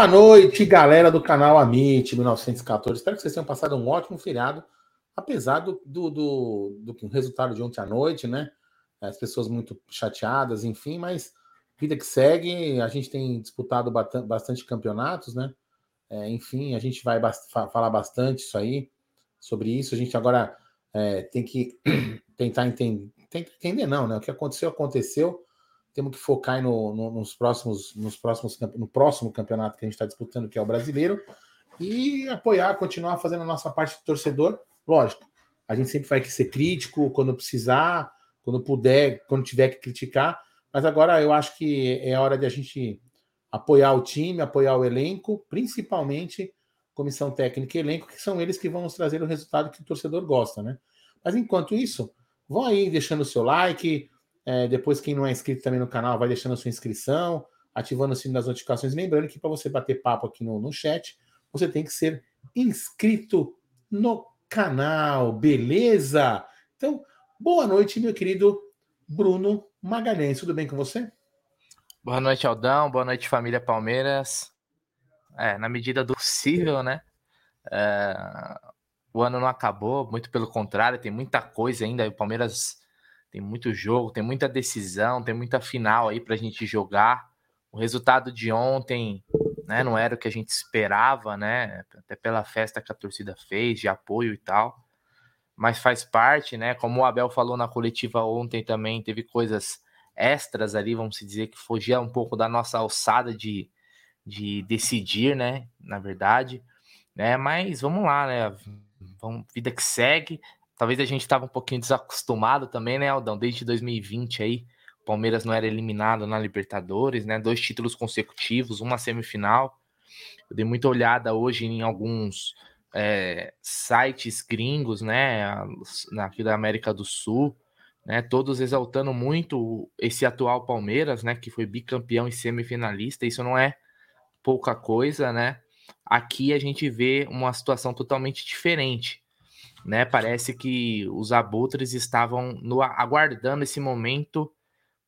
Boa noite, galera do canal Amit 1914. Espero que vocês tenham passado um ótimo feriado, apesar do, do, do, do resultado de ontem à noite, né? As pessoas muito chateadas, enfim, mas vida que segue. A gente tem disputado bastante campeonatos, né? É, enfim, a gente vai bast falar bastante isso aí, sobre isso. A gente agora é, tem que tentar entender, tentar entender, não, né? O que aconteceu, aconteceu temos que focar no, no, nos próximos, nos próximos, no próximo campeonato que a gente está disputando, que é o brasileiro, e apoiar, continuar fazendo a nossa parte de torcedor. Lógico, a gente sempre vai ser crítico quando precisar, quando puder, quando tiver que criticar, mas agora eu acho que é hora de a gente apoiar o time, apoiar o elenco, principalmente comissão técnica e elenco, que são eles que vão nos trazer o resultado que o torcedor gosta, né? Mas enquanto isso, vão aí deixando o seu like, é, depois, quem não é inscrito também no canal, vai deixando a sua inscrição, ativando o sino das notificações. Lembrando que para você bater papo aqui no, no chat, você tem que ser inscrito no canal, beleza? Então, boa noite, meu querido Bruno Magalhães. Tudo bem com você? Boa noite, Aldão. Boa noite, família Palmeiras. É, na medida do possível, né? É, o ano não acabou, muito pelo contrário, tem muita coisa ainda. O Palmeiras tem muito jogo, tem muita decisão, tem muita final aí para a gente jogar. O resultado de ontem né, não era o que a gente esperava, né? Até pela festa que a torcida fez, de apoio e tal. Mas faz parte, né? Como o Abel falou na coletiva ontem também, teve coisas extras ali, vamos dizer, que fugia um pouco da nossa alçada de, de decidir, né? Na verdade. Né? Mas vamos lá, né? Vamos, vida que segue. Talvez a gente estava um pouquinho desacostumado também, né, Aldão? Desde 2020 aí, o Palmeiras não era eliminado na Libertadores, né? Dois títulos consecutivos, uma semifinal. Eu dei muita olhada hoje em alguns é, sites gringos, né, aqui da América do Sul, né, todos exaltando muito esse atual Palmeiras, né, que foi bicampeão e semifinalista. Isso não é pouca coisa, né? Aqui a gente vê uma situação totalmente diferente né? Parece que os abutres estavam no, aguardando esse momento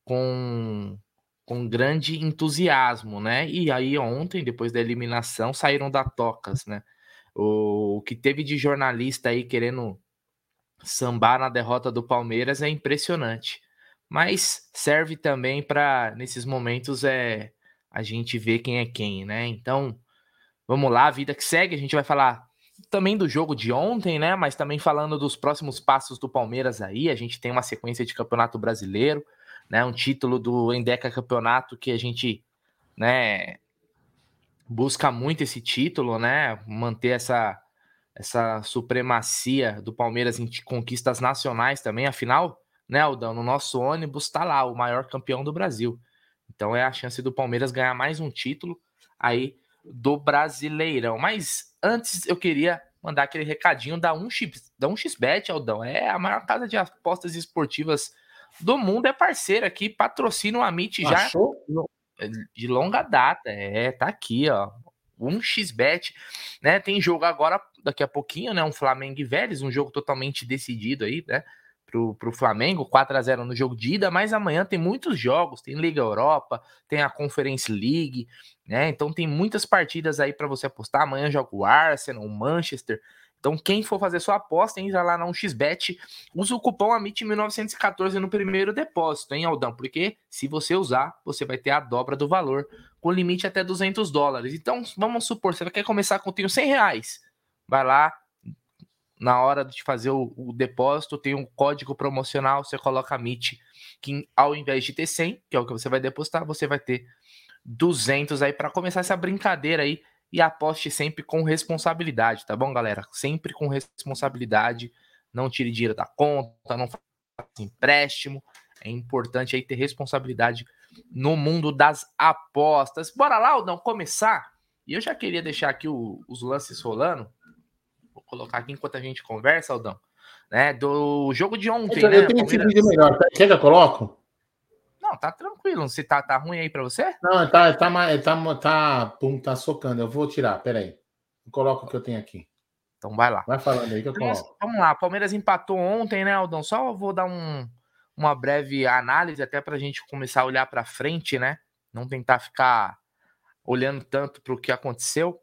com, com grande entusiasmo, né? E aí ontem, depois da eliminação, saíram da tocas, né? O, o que teve de jornalista aí querendo sambar na derrota do Palmeiras é impressionante. Mas serve também para nesses momentos é a gente ver quem é quem, né? Então, vamos lá, a vida que segue, a gente vai falar também do jogo de ontem, né? Mas também falando dos próximos passos do Palmeiras aí. A gente tem uma sequência de campeonato brasileiro, né? Um título do Endeca Campeonato que a gente, né? Busca muito esse título, né? Manter essa, essa supremacia do Palmeiras em conquistas nacionais também. Afinal, né, Aldão? No nosso ônibus tá lá o maior campeão do Brasil. Então é a chance do Palmeiras ganhar mais um título aí do Brasileirão. Mas antes eu queria mandar aquele recadinho da 1x, da 1xBet, Aldão. É a maior casa de apostas esportivas do mundo, é parceira aqui, patrocina o Amit já de longa data. É, tá aqui, ó. 1xBet, né? Tem jogo agora, daqui a pouquinho, né? Um Flamengo e Vélez, um jogo totalmente decidido aí, né? Pro, pro Flamengo, 4 a 0 no jogo de ida, mas amanhã tem muitos jogos, tem Liga Europa, tem a Conference League, né? Então tem muitas partidas aí para você apostar. Amanhã joga o Arsenal, o Manchester. Então quem for fazer sua aposta, entra lá na 1xBet, usa o cupom AMIT1914 no primeiro depósito, hein, Aldão? Porque se você usar, você vai ter a dobra do valor, com limite até 200 dólares. Então vamos supor, você quer começar com 100 reais. Vai lá, na hora de fazer o, o, depósito, tem um código promocional, você coloca MIT, que ao invés de ter 100, que é o que você vai depositar, você vai ter 200 aí para começar essa brincadeira aí e aposte sempre com responsabilidade, tá bom, galera? Sempre com responsabilidade, não tire dinheiro da conta, não faça empréstimo. É importante aí ter responsabilidade no mundo das apostas. Bora lá, Aldão, começar? E eu já queria deixar aqui o, os lances rolando colocar aqui enquanto a gente conversa, Aldão. Né, do jogo de ontem. Eu, né, eu tenho Palmeiras... vídeo melhor. Tá? Quer que eu coloco? Não, tá tranquilo. Se tá, tá ruim aí para você? Não, tá, tá, tá, tá, pum, tá socando. Eu vou tirar, peraí. Coloco o que eu tenho aqui. Então vai lá. Vai falando aí que eu coloco. Vamos lá, Palmeiras empatou ontem, né, Aldão? Só vou dar um, uma breve análise até para a gente começar a olhar para frente, né? Não tentar ficar olhando tanto para o que aconteceu,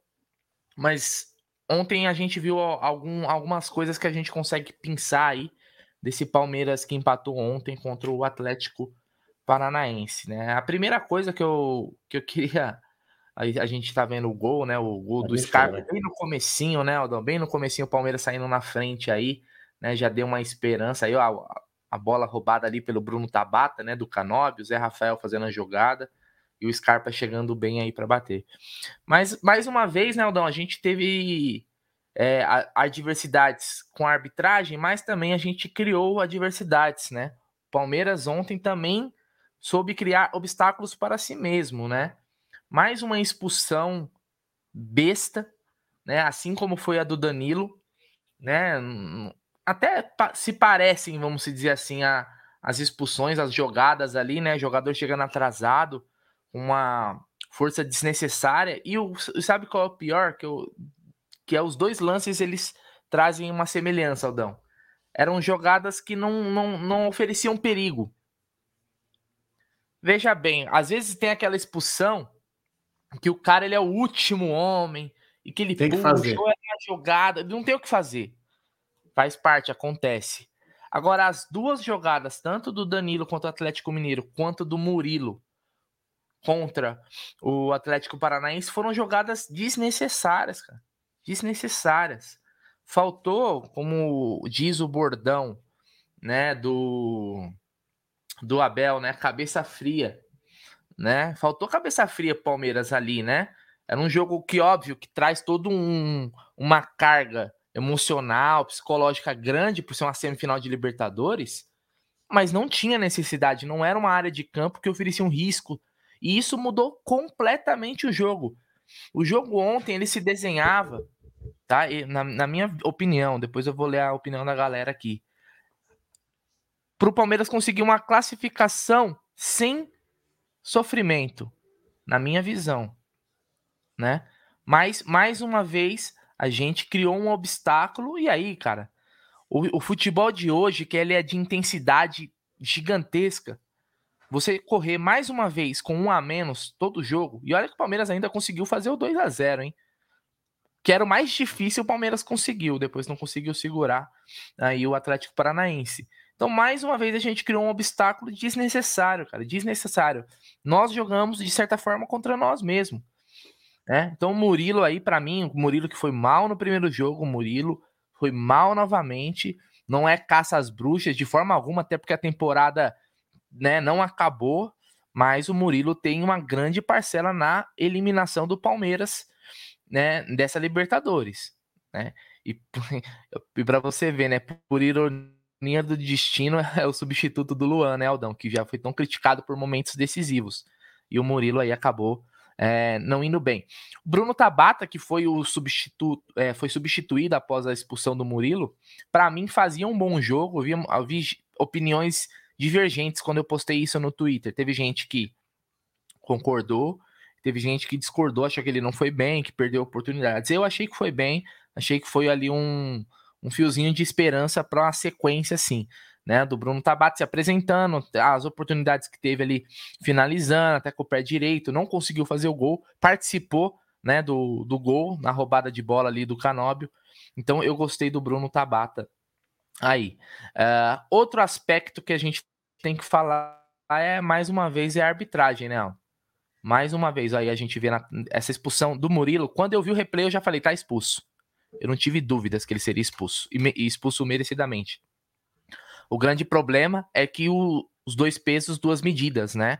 mas ontem a gente viu algum, algumas coisas que a gente consegue pensar aí desse Palmeiras que empatou ontem contra o Atlético Paranaense, né? A primeira coisa que eu, que eu queria a, a gente tá vendo o gol, né? O gol do Scarpa né? bem no comecinho, né, Aldão? Bem no comecinho, o Palmeiras saindo na frente aí, né? Já deu uma esperança aí, ó, a, a bola roubada ali pelo Bruno Tabata, né? Do Canóbio, o Zé Rafael fazendo a jogada e o Scarpa chegando bem aí para bater. Mas, mais uma vez, né, Aldão, a gente teve é, adversidades com a arbitragem, mas também a gente criou adversidades, né? Palmeiras ontem também soube criar obstáculos para si mesmo, né? Mais uma expulsão besta, né? Assim como foi a do Danilo, né? Até se parecem, vamos dizer assim, a, as expulsões, as jogadas ali, né? Jogador chegando atrasado, uma força desnecessária. E o, sabe qual é o pior? Que, eu, que é os dois lances eles trazem uma semelhança, Aldão. Eram jogadas que não, não, não ofereciam perigo. Veja bem, às vezes tem aquela expulsão que o cara ele é o último homem e que ele tem que fazer. a jogada, não tem o que fazer. Faz parte, acontece. Agora, as duas jogadas, tanto do Danilo contra o Atlético Mineiro, quanto do Murilo contra o Atlético Paranaense, foram jogadas desnecessárias, cara. Desnecessárias. Faltou, como diz o bordão, né, do do Abel, né, cabeça fria, né? Faltou cabeça fria Palmeiras ali, né? Era um jogo que óbvio que traz todo um uma carga emocional, psicológica grande por ser uma semifinal de Libertadores, mas não tinha necessidade, não era uma área de campo que oferecia um risco. E isso mudou completamente o jogo. O jogo ontem ele se desenhava, tá? E, na, na minha opinião, depois eu vou ler a opinião da galera aqui. Para o Palmeiras conseguir uma classificação sem sofrimento, na minha visão, né? Mas mais uma vez a gente criou um obstáculo e aí, cara, o, o futebol de hoje, que ele é de intensidade gigantesca, você correr mais uma vez com um a menos todo jogo, e olha que o Palmeiras ainda conseguiu fazer o 2 a 0 hein? Que era o mais difícil, o Palmeiras conseguiu, depois não conseguiu segurar aí o Atlético Paranaense. Então, mais uma vez, a gente criou um obstáculo desnecessário, cara, desnecessário. Nós jogamos, de certa forma, contra nós mesmos. Né? Então o Murilo aí, para mim, o Murilo que foi mal no primeiro jogo, o Murilo foi mal novamente. Não é caça às bruxas de forma alguma, até porque a temporada né, não acabou. Mas o Murilo tem uma grande parcela na eliminação do Palmeiras né, dessa Libertadores. Né? E, e para você ver, né, por ironia do destino, é o substituto do Luan, né, Aldão, que já foi tão criticado por momentos decisivos. E o Murilo aí acabou é, não indo bem. Bruno Tabata, que foi o substituto, é, foi substituído após a expulsão do Murilo, para mim fazia um bom jogo. Eu vi, eu vi opiniões divergentes quando eu postei isso no Twitter. Teve gente que concordou, teve gente que discordou, achou que ele não foi bem, que perdeu oportunidades. Eu achei que foi bem, achei que foi ali um, um fiozinho de esperança para uma sequência assim né, do Bruno Tabata se apresentando, as oportunidades que teve ali finalizando, até com o pé direito, não conseguiu fazer o gol, participou, né, do, do gol na roubada de bola ali do Canóbio. Então eu gostei do Bruno Tabata aí. Uh, outro aspecto que a gente tem que falar é mais uma vez é a arbitragem, né? Mais uma vez aí a gente vê na, essa expulsão do Murilo. Quando eu vi o replay eu já falei tá expulso. Eu não tive dúvidas que ele seria expulso e, me, e expulso merecidamente. O grande problema é que o, os dois pesos, duas medidas, né?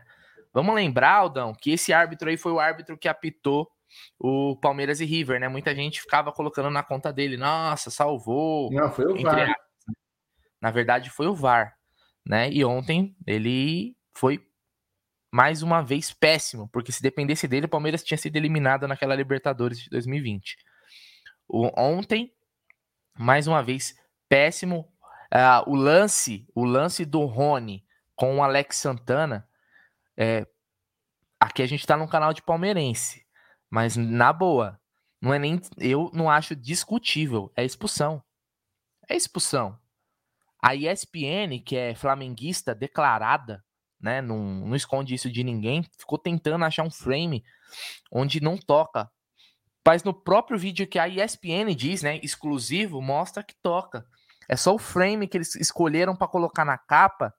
Vamos lembrar, Aldão, que esse árbitro aí foi o árbitro que apitou o Palmeiras e River, né? Muita gente ficava colocando na conta dele, nossa, salvou. Não, foi o VAR. Na verdade, foi o VAR, né? E ontem ele foi mais uma vez péssimo, porque se dependesse dele, o Palmeiras tinha sido eliminado naquela Libertadores de 2020. O, ontem, mais uma vez, péssimo. Uh, o lance, o lance do Rony com o Alex Santana, é, aqui a gente tá num canal de palmeirense, mas na boa, não é nem, eu não acho discutível, é expulsão. É expulsão. A ESPN, que é flamenguista declarada, né? Não, não esconde isso de ninguém. Ficou tentando achar um frame onde não toca. Mas no próprio vídeo que a ESPN diz, né, exclusivo, mostra que toca. É só o frame que eles escolheram para colocar na capa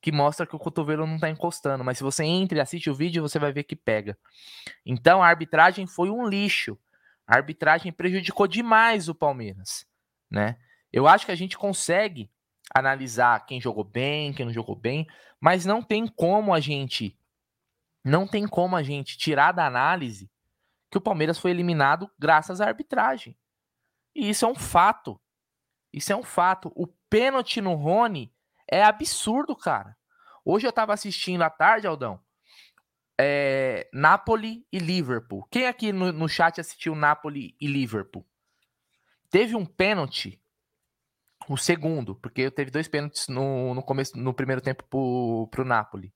que mostra que o cotovelo não está encostando. Mas se você entra e assiste o vídeo, você vai ver que pega. Então a arbitragem foi um lixo. A arbitragem prejudicou demais o Palmeiras, né? Eu acho que a gente consegue analisar quem jogou bem, quem não jogou bem, mas não tem como a gente não tem como a gente tirar da análise que o Palmeiras foi eliminado graças à arbitragem. E isso é um fato. Isso é um fato. O pênalti no Rony é absurdo, cara. Hoje eu tava assistindo à tarde, Aldão. É, Napoli e Liverpool. Quem aqui no, no chat assistiu Napoli e Liverpool? Teve um pênalti, o segundo, porque teve dois pênaltis no, no começo, no primeiro tempo pro, pro Napoli.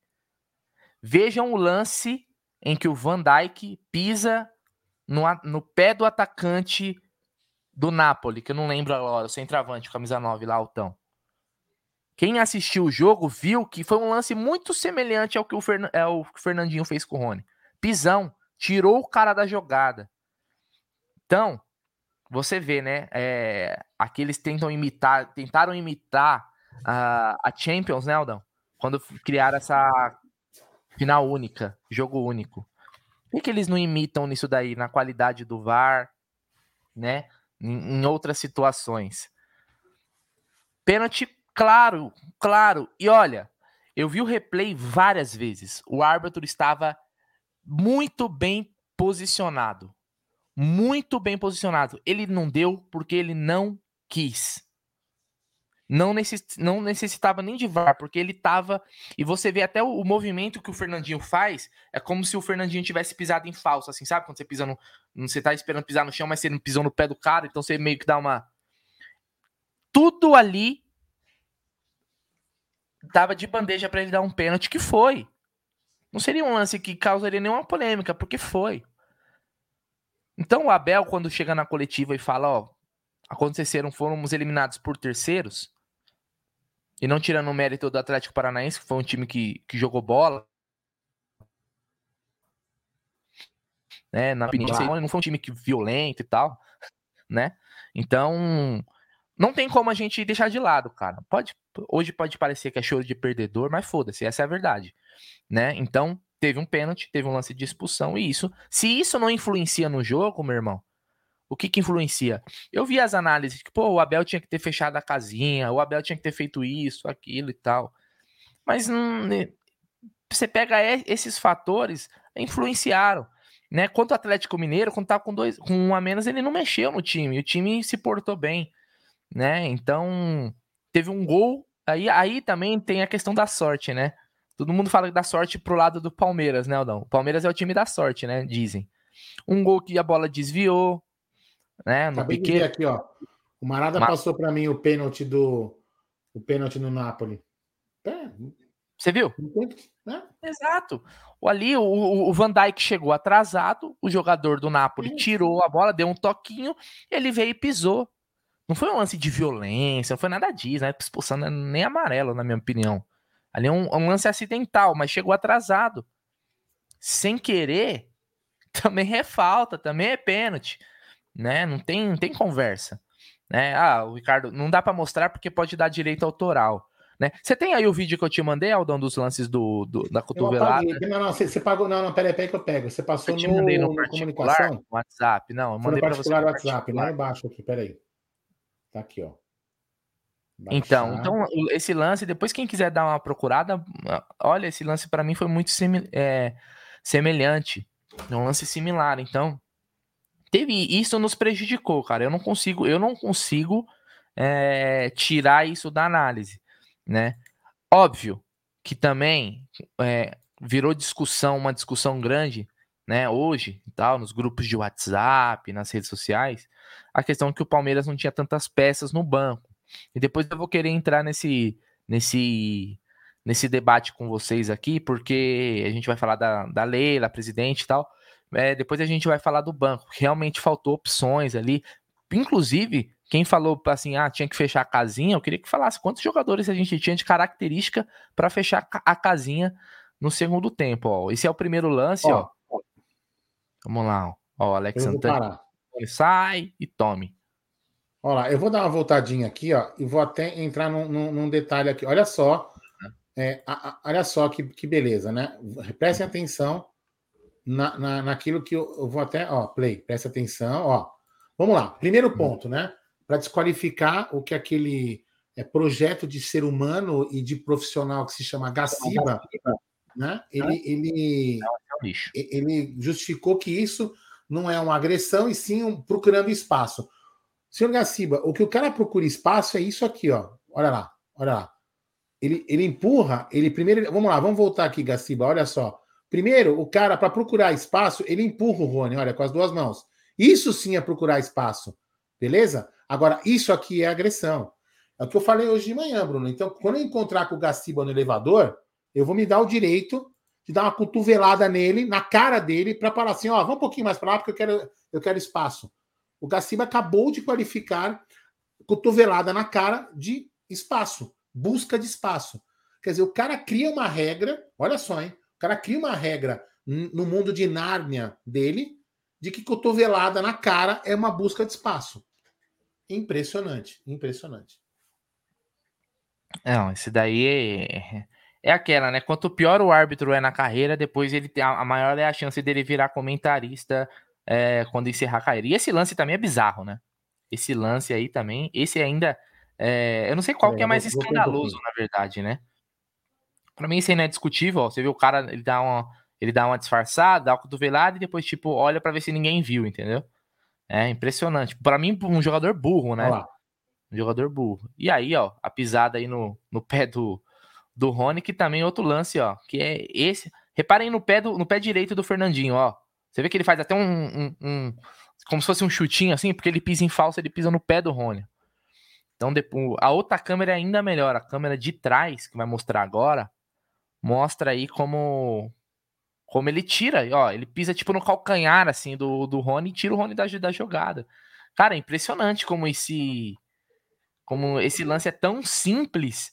Vejam o lance em que o Van Dijk pisa no, no pé do atacante do Napoli, que eu não lembro agora, o centroavante, camisa 9 lá, Altão. Quem assistiu o jogo viu que foi um lance muito semelhante ao que o, Fern... é, o Fernandinho fez com o Rony. Pisão, tirou o cara da jogada. Então, você vê, né? É, aqui eles tentam imitar, tentaram imitar a, a Champions, né, Aldão? Quando criaram essa final única, jogo único. Por que, eles não imitam nisso daí, na qualidade do VAR, né? Em, em outras situações. Pênalti Claro, claro. E olha, eu vi o replay várias vezes. O árbitro estava muito bem posicionado. Muito bem posicionado. Ele não deu porque ele não quis. Não, necess... não necessitava nem de VAR, porque ele estava. E você vê até o, o, movimento que o Fernandinho faz, é como se o Fernandinho tivesse pisado em falso, assim, sabe? Quando você pisa no. Você tá esperando pisar no chão, mas você não pisou no pé do cara, então você meio que dá uma. Tudo ali dava de bandeja para ele dar um pênalti, que foi. Não seria um lance que causaria nenhuma polêmica, porque foi. Então o Abel, quando chega na coletiva e fala, ó, aconteceram, fomos eliminados por terceiros, e não tirando o mérito do Atlético Paranaense, que foi um time que, que jogou bola, né, na opinião, não foi um time que violento e tal, né? Então, não tem como a gente deixar de lado, cara. Pode, hoje pode parecer que é choro de perdedor, mas foda-se, essa é a verdade, né? Então, teve um pênalti, teve um lance de expulsão e isso, se isso não influencia no jogo, meu irmão, o que que influencia? Eu vi as análises que, pô, o Abel tinha que ter fechado a casinha, o Abel tinha que ter feito isso, aquilo e tal. Mas hum, você pega esses fatores, influenciaram. Né? Quanto o Atlético Mineiro, quando tava com, dois, com um a menos, ele não mexeu no time. O time se portou bem né? Então, teve um gol. Aí, aí também tem a questão da sorte, né? Todo mundo fala da sorte pro lado do Palmeiras, né, Aldão? O Palmeiras é o time da sorte, né? Dizem. Um gol que a bola desviou, né? No Acabei Piquet. aqui, ó. O Marada Mar... passou para mim o pênalti do o pênalti no Napoli. É. Você viu? É. Exato. Ali o, o, Van Dijk chegou atrasado, o jogador do Napoli é. tirou a bola, deu um toquinho, ele veio e pisou. Não foi um lance de violência, não foi nada disso, né? Expulsando nem amarelo, na minha opinião. Ali é um, um lance acidental, mas chegou atrasado. Sem querer, também é falta, também é pênalti, né? Não tem, não tem conversa, né? Ah, o Ricardo, não dá para mostrar porque pode dar direito autoral, né? Você tem aí o vídeo que eu te mandei, Aldão, dos lances do, do da cotovelada? Não, não, você, você, pagou, não, não, peraí, peraí que eu pego. Você passou eu no, mandei no, no comunicação? WhatsApp, não, eu mandei para você. No WhatsApp, lá embaixo aqui, peraí. Tá aqui, ó. Então, então, esse lance, depois quem quiser dar uma procurada, olha, esse lance para mim foi muito é, semelhante. É um lance similar. Então, teve isso nos prejudicou, cara. Eu não consigo, eu não consigo é, tirar isso da análise, né? Óbvio que também é, virou discussão, uma discussão grande, né? Hoje, tal, nos grupos de WhatsApp, nas redes sociais, a questão é que o Palmeiras não tinha tantas peças no banco. E depois eu vou querer entrar nesse, nesse, nesse debate com vocês aqui, porque a gente vai falar da, da Leila, presidente e tal. É, depois a gente vai falar do banco. Realmente faltou opções ali. Inclusive, quem falou assim, ah, tinha que fechar a casinha, eu queria que falasse quantos jogadores a gente tinha de característica para fechar a casinha no segundo tempo, ó. Esse é o primeiro lance, ó. ó. Vamos lá, ó. Ó, Alex Santana. Sai e tome. Olha lá, eu vou dar uma voltadinha aqui, ó, e vou até entrar num, num, num detalhe aqui. Olha só, é, a, a, olha só que, que beleza, né? Prestem atenção na, na, naquilo que eu, eu, vou até, ó, play, presta atenção, ó. Vamos lá, primeiro hum. ponto, né? Para desqualificar o que aquele é, projeto de ser humano e de profissional que se chama Gaciba, né? Ele, ele, é ele justificou que isso não é uma agressão e sim um, procurando espaço. Senhor Gaciba, o que o cara procura espaço é isso aqui, ó. Olha lá, olha lá. Ele, ele empurra, ele primeiro. Vamos lá, vamos voltar aqui, Gaciba, olha só. Primeiro, o cara, para procurar espaço, ele empurra o Rony, olha, com as duas mãos. Isso sim é procurar espaço, beleza? Agora, isso aqui é agressão. É o que eu falei hoje de manhã, Bruno. Então, quando eu encontrar com o Gaciba no elevador, eu vou me dar o direito de dar uma cotovelada nele, na cara dele, para falar assim: ó, vamos um pouquinho mais para lá, porque eu quero, eu quero espaço. O Gaciba acabou de qualificar cotovelada na cara de espaço, busca de espaço. Quer dizer, o cara cria uma regra, olha só, hein? O cara cria uma regra no mundo de Nárnia dele, de que cotovelada na cara é uma busca de espaço. Impressionante, impressionante. Não, esse daí é, é aquela, né? Quanto pior o árbitro é na carreira, depois ele a maior é a chance dele virar comentarista é, quando encerrar a carreira. E esse lance também é bizarro, né? Esse lance aí também, esse ainda. É, eu não sei qual é, que é mais escandaloso, na verdade, né? Pra mim, isso aí não é discutível. Ó. Você vê o cara, ele dá uma, ele dá uma disfarçada, dá uma cotovelada e depois, tipo, olha para ver se ninguém viu, entendeu? É impressionante. Para mim, um jogador burro, né? Um jogador burro. E aí, ó, a pisada aí no, no pé do, do Rony, que também é outro lance, ó, que é esse. Reparem no pé, do, no pé direito do Fernandinho, ó. Você vê que ele faz até um, um, um, Como se fosse um chutinho assim, porque ele pisa em falso, ele pisa no pé do Rony. Então, depois, a outra câmera é ainda melhor. A câmera de trás, que vai mostrar agora, mostra aí como. Como ele tira, ó, ele pisa tipo no calcanhar assim do, do Rony e tira o Rony da, da jogada. Cara, é impressionante como esse como esse lance é tão simples,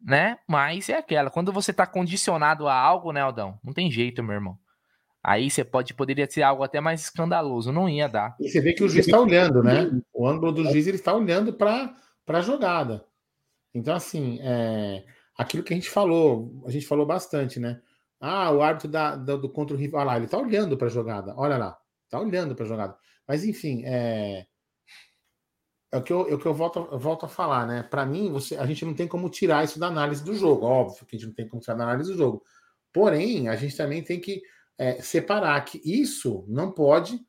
né? Mas é aquela, quando você tá condicionado a algo, né, Aldão? Não tem jeito, meu irmão. Aí você pode poderia ser algo até mais escandaloso, não ia dar. E você vê que o juiz está olhando, né? O ângulo do juiz ele está olhando para a jogada. Então, assim, é, aquilo que a gente falou, a gente falou bastante, né? Ah, o árbitro da, da do contra o rival, olha lá, ele está olhando para a jogada, olha lá, está olhando para a jogada. Mas, enfim, é, é o que eu, é o que eu, volto, volto a falar, né? Para mim, você, a gente não tem como tirar isso da análise do jogo, óbvio que a gente não tem como tirar da análise do jogo. Porém, a gente também tem que é, separar que isso não pode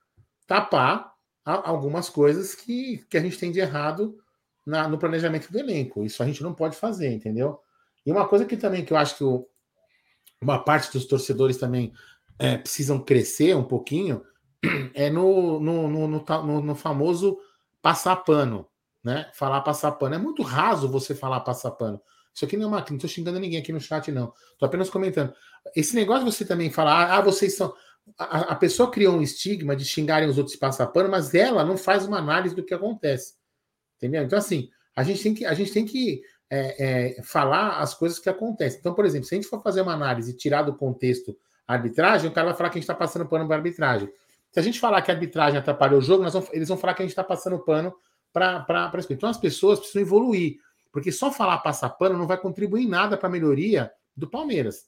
tapar algumas coisas que, que a gente tem de errado na, no planejamento do elenco. Isso a gente não pode fazer, entendeu? E uma coisa que também que eu acho que o, uma parte dos torcedores também é, precisam crescer um pouquinho é no, no, no, no, no famoso passar pano, né? Falar passar pano. É muito raso você falar passar pano. Isso aqui não é uma. Não estou xingando ninguém aqui no chat, não. Estou apenas comentando. Esse negócio você também falar, ah, vocês são. A, a, pessoa criou um estigma de xingarem os outros de passar pano, mas ela não faz uma análise do que acontece. Entendeu? Então, assim, a gente tem que, a gente tem que é, é, falar as coisas que acontecem. Então, por exemplo, se a gente for fazer uma análise e tirar do contexto a arbitragem, o cara vai falar que a gente está passando pano para arbitragem. Se a gente falar que a arbitragem atrapalhou o jogo, vamos, eles vão falar que a gente está passando pano para isso. Então, as pessoas precisam evoluir. Porque só falar passar pano não vai contribuir em nada para a melhoria do Palmeiras.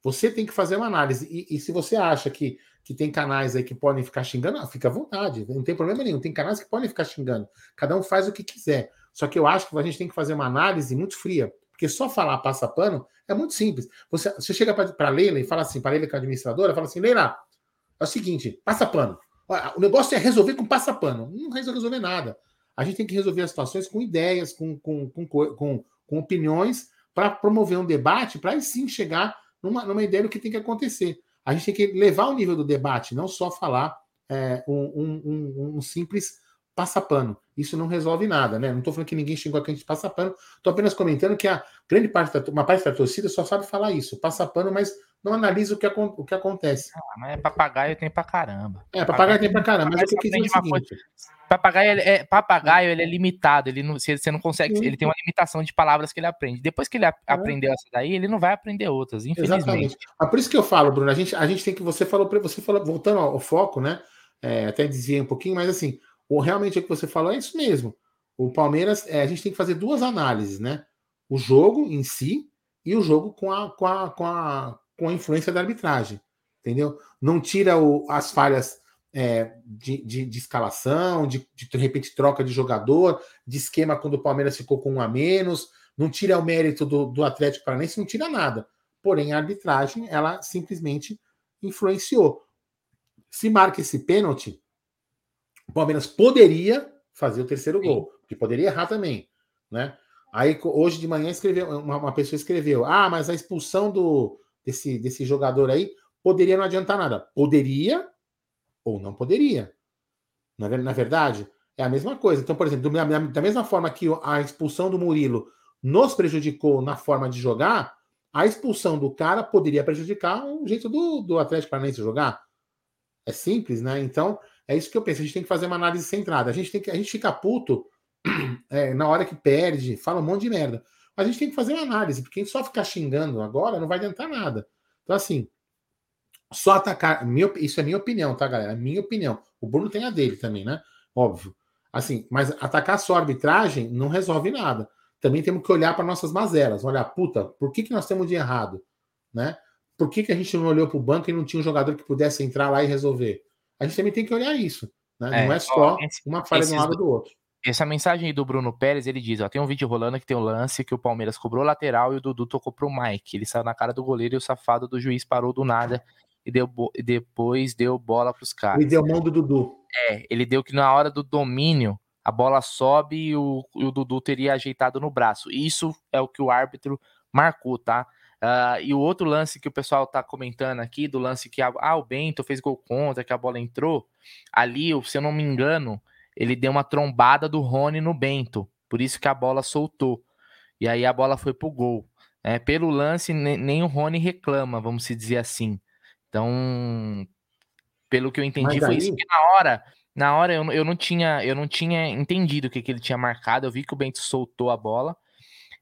Você tem que fazer uma análise. E, e, se você acha que, que tem canais aí que podem ficar xingando, ah, fica à vontade. Não tem problema nenhum. Tem canais que podem ficar xingando. Cada um faz o que quiser. Só que eu acho que a gente tem que fazer uma análise muito fria. Porque só falar passa pano é muito simples. Você, você chega para Leila e fala assim, para a Leila que é administradora, fala assim, Leila, é o seguinte, passa pano. O negócio é resolver com passa pano. Não vai resolver nada. A gente tem que resolver as situações com ideias, com, com, com, com, com opiniões, para promover um debate, para aí sim chegar numa, numa ideia do que tem que acontecer. A gente tem que levar o nível do debate, não só falar é, um, um, um, um, simples passapano. Isso não resolve nada, né? Não estou falando que ninguém chegou aqui a gente passapano, estou apenas comentando que a, grande parte da, uma parte da torcida só sabe falar isso, passa pano, mas não analisa o que, o que acontece. Ah, mas é papagaio tem pra caramba. É, papagaio, tem pra caramba, mas o que eu quis dizer é o seguinte... Papagaio, ele é, papagaio, ele é limitado, ele não, você não consegue, Sim. ele tem uma limitação de palavras que ele aprende. Depois que ele é. aprendeu essa daí, ele não vai aprender outras, infelizmente. Exatamente. Ah, por isso que eu falo, Bruno, a gente, a gente tem que, você falou, você falou, voltando ao foco, né, é, até desviei um pouquinho, mas assim, o, realmente o que você falou é isso mesmo. O Palmeiras, é, a gente tem que fazer duas análises, né? O jogo em si e o jogo com a, com a, com a, com a influência da arbitragem, entendeu? Não tira o, as falhas é, de, de, de, escalação, de, de, de repente troca de jogador, de esquema quando o Palmeiras ficou com um a menos, não tira o mérito do, do Atlético Paranaense, não tira nada. Porém, a arbitragem, ela simplesmente influenciou. Se marca esse pênalti, o Palmeiras poderia fazer o terceiro Sim. gol, que poderia errar também, né? Aí hoje de manhã escreveu uma, uma, pessoa escreveu: "Ah, mas a expulsão do desse desse jogador aí poderia não adiantar nada". Poderia ou não poderia. Na, na verdade, é a mesma coisa. Então, por exemplo, da, da mesma forma que a expulsão do Murilo nos prejudicou na forma de jogar, a expulsão do cara poderia prejudicar o jeito do, do Atlético Paranaense jogar. É simples, né? Então, é isso que eu penso. A gente tem que fazer uma análise centrada. A gente tem que a gente fica puto é, na hora que perde, fala um monte de merda. Mas a gente tem que fazer uma análise, porque só ficar xingando agora não vai adiantar nada. Então, assim, só atacar. Minha, isso é minha opinião, tá, galera? Minha opinião. O Bruno tem a dele também, né? Óbvio. Assim, mas atacar só a arbitragem não resolve nada. Também temos que olhar para nossas mazelas. Olhar, puta, por que, que nós temos de errado? Né? Por que, que a gente não olhou para o banco e não tinha um jogador que pudesse entrar lá e resolver? A gente também tem que olhar isso. Né? É, não é só ó, esse, uma falha de um lado do outro. Essa mensagem aí do Bruno Pérez, ele diz: ó, tem um vídeo rolando que tem um lance que o Palmeiras cobrou lateral e o Dudu tocou pro Mike. Ele saiu na cara do goleiro e o safado do juiz parou do nada e, deu, e depois deu bola pros caras. Ele deu mão do Dudu. É, ele deu que na hora do domínio a bola sobe e o, e o Dudu teria ajeitado no braço. Isso é o que o árbitro marcou, tá? Uh, e o outro lance que o pessoal tá comentando aqui, do lance que ah, o Bento fez gol contra, que a bola entrou, ali, se eu não me engano, ele deu uma trombada do Rony no Bento, por isso que a bola soltou. E aí a bola foi pro gol. É, pelo lance, nem, nem o Rony reclama, vamos se dizer assim. Então, pelo que eu entendi, foi isso que na hora, na hora eu, eu, não tinha, eu não tinha entendido o que, que ele tinha marcado. Eu vi que o Bento soltou a bola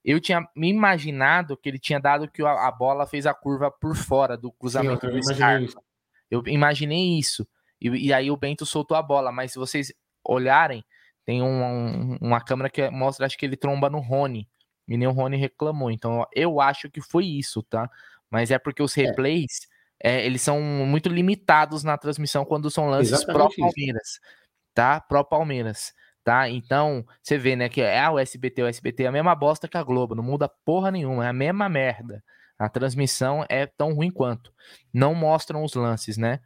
eu tinha me imaginado que ele tinha dado que a, bola fez a curva por fora do cruzamento Sim, eu do Scarpa. Eu imaginei isso. E, e, aí o Bento soltou a bola, mas se vocês olharem, tem um, um, uma câmera que mostra, acho que ele tromba no Rony. E nem o Rony reclamou. Então eu acho que foi isso, tá? Mas é porque os é. replays, é. É, eles são muito limitados na transmissão quando são lances pró-Palmeiras. Tá? Pró-Palmeiras tá? Então, você vê, né, que é o SBT, o SBT é a mesma bosta que a Globo, não muda porra nenhuma, é a mesma merda. A transmissão é tão ruim quanto. Não mostram os lances, né?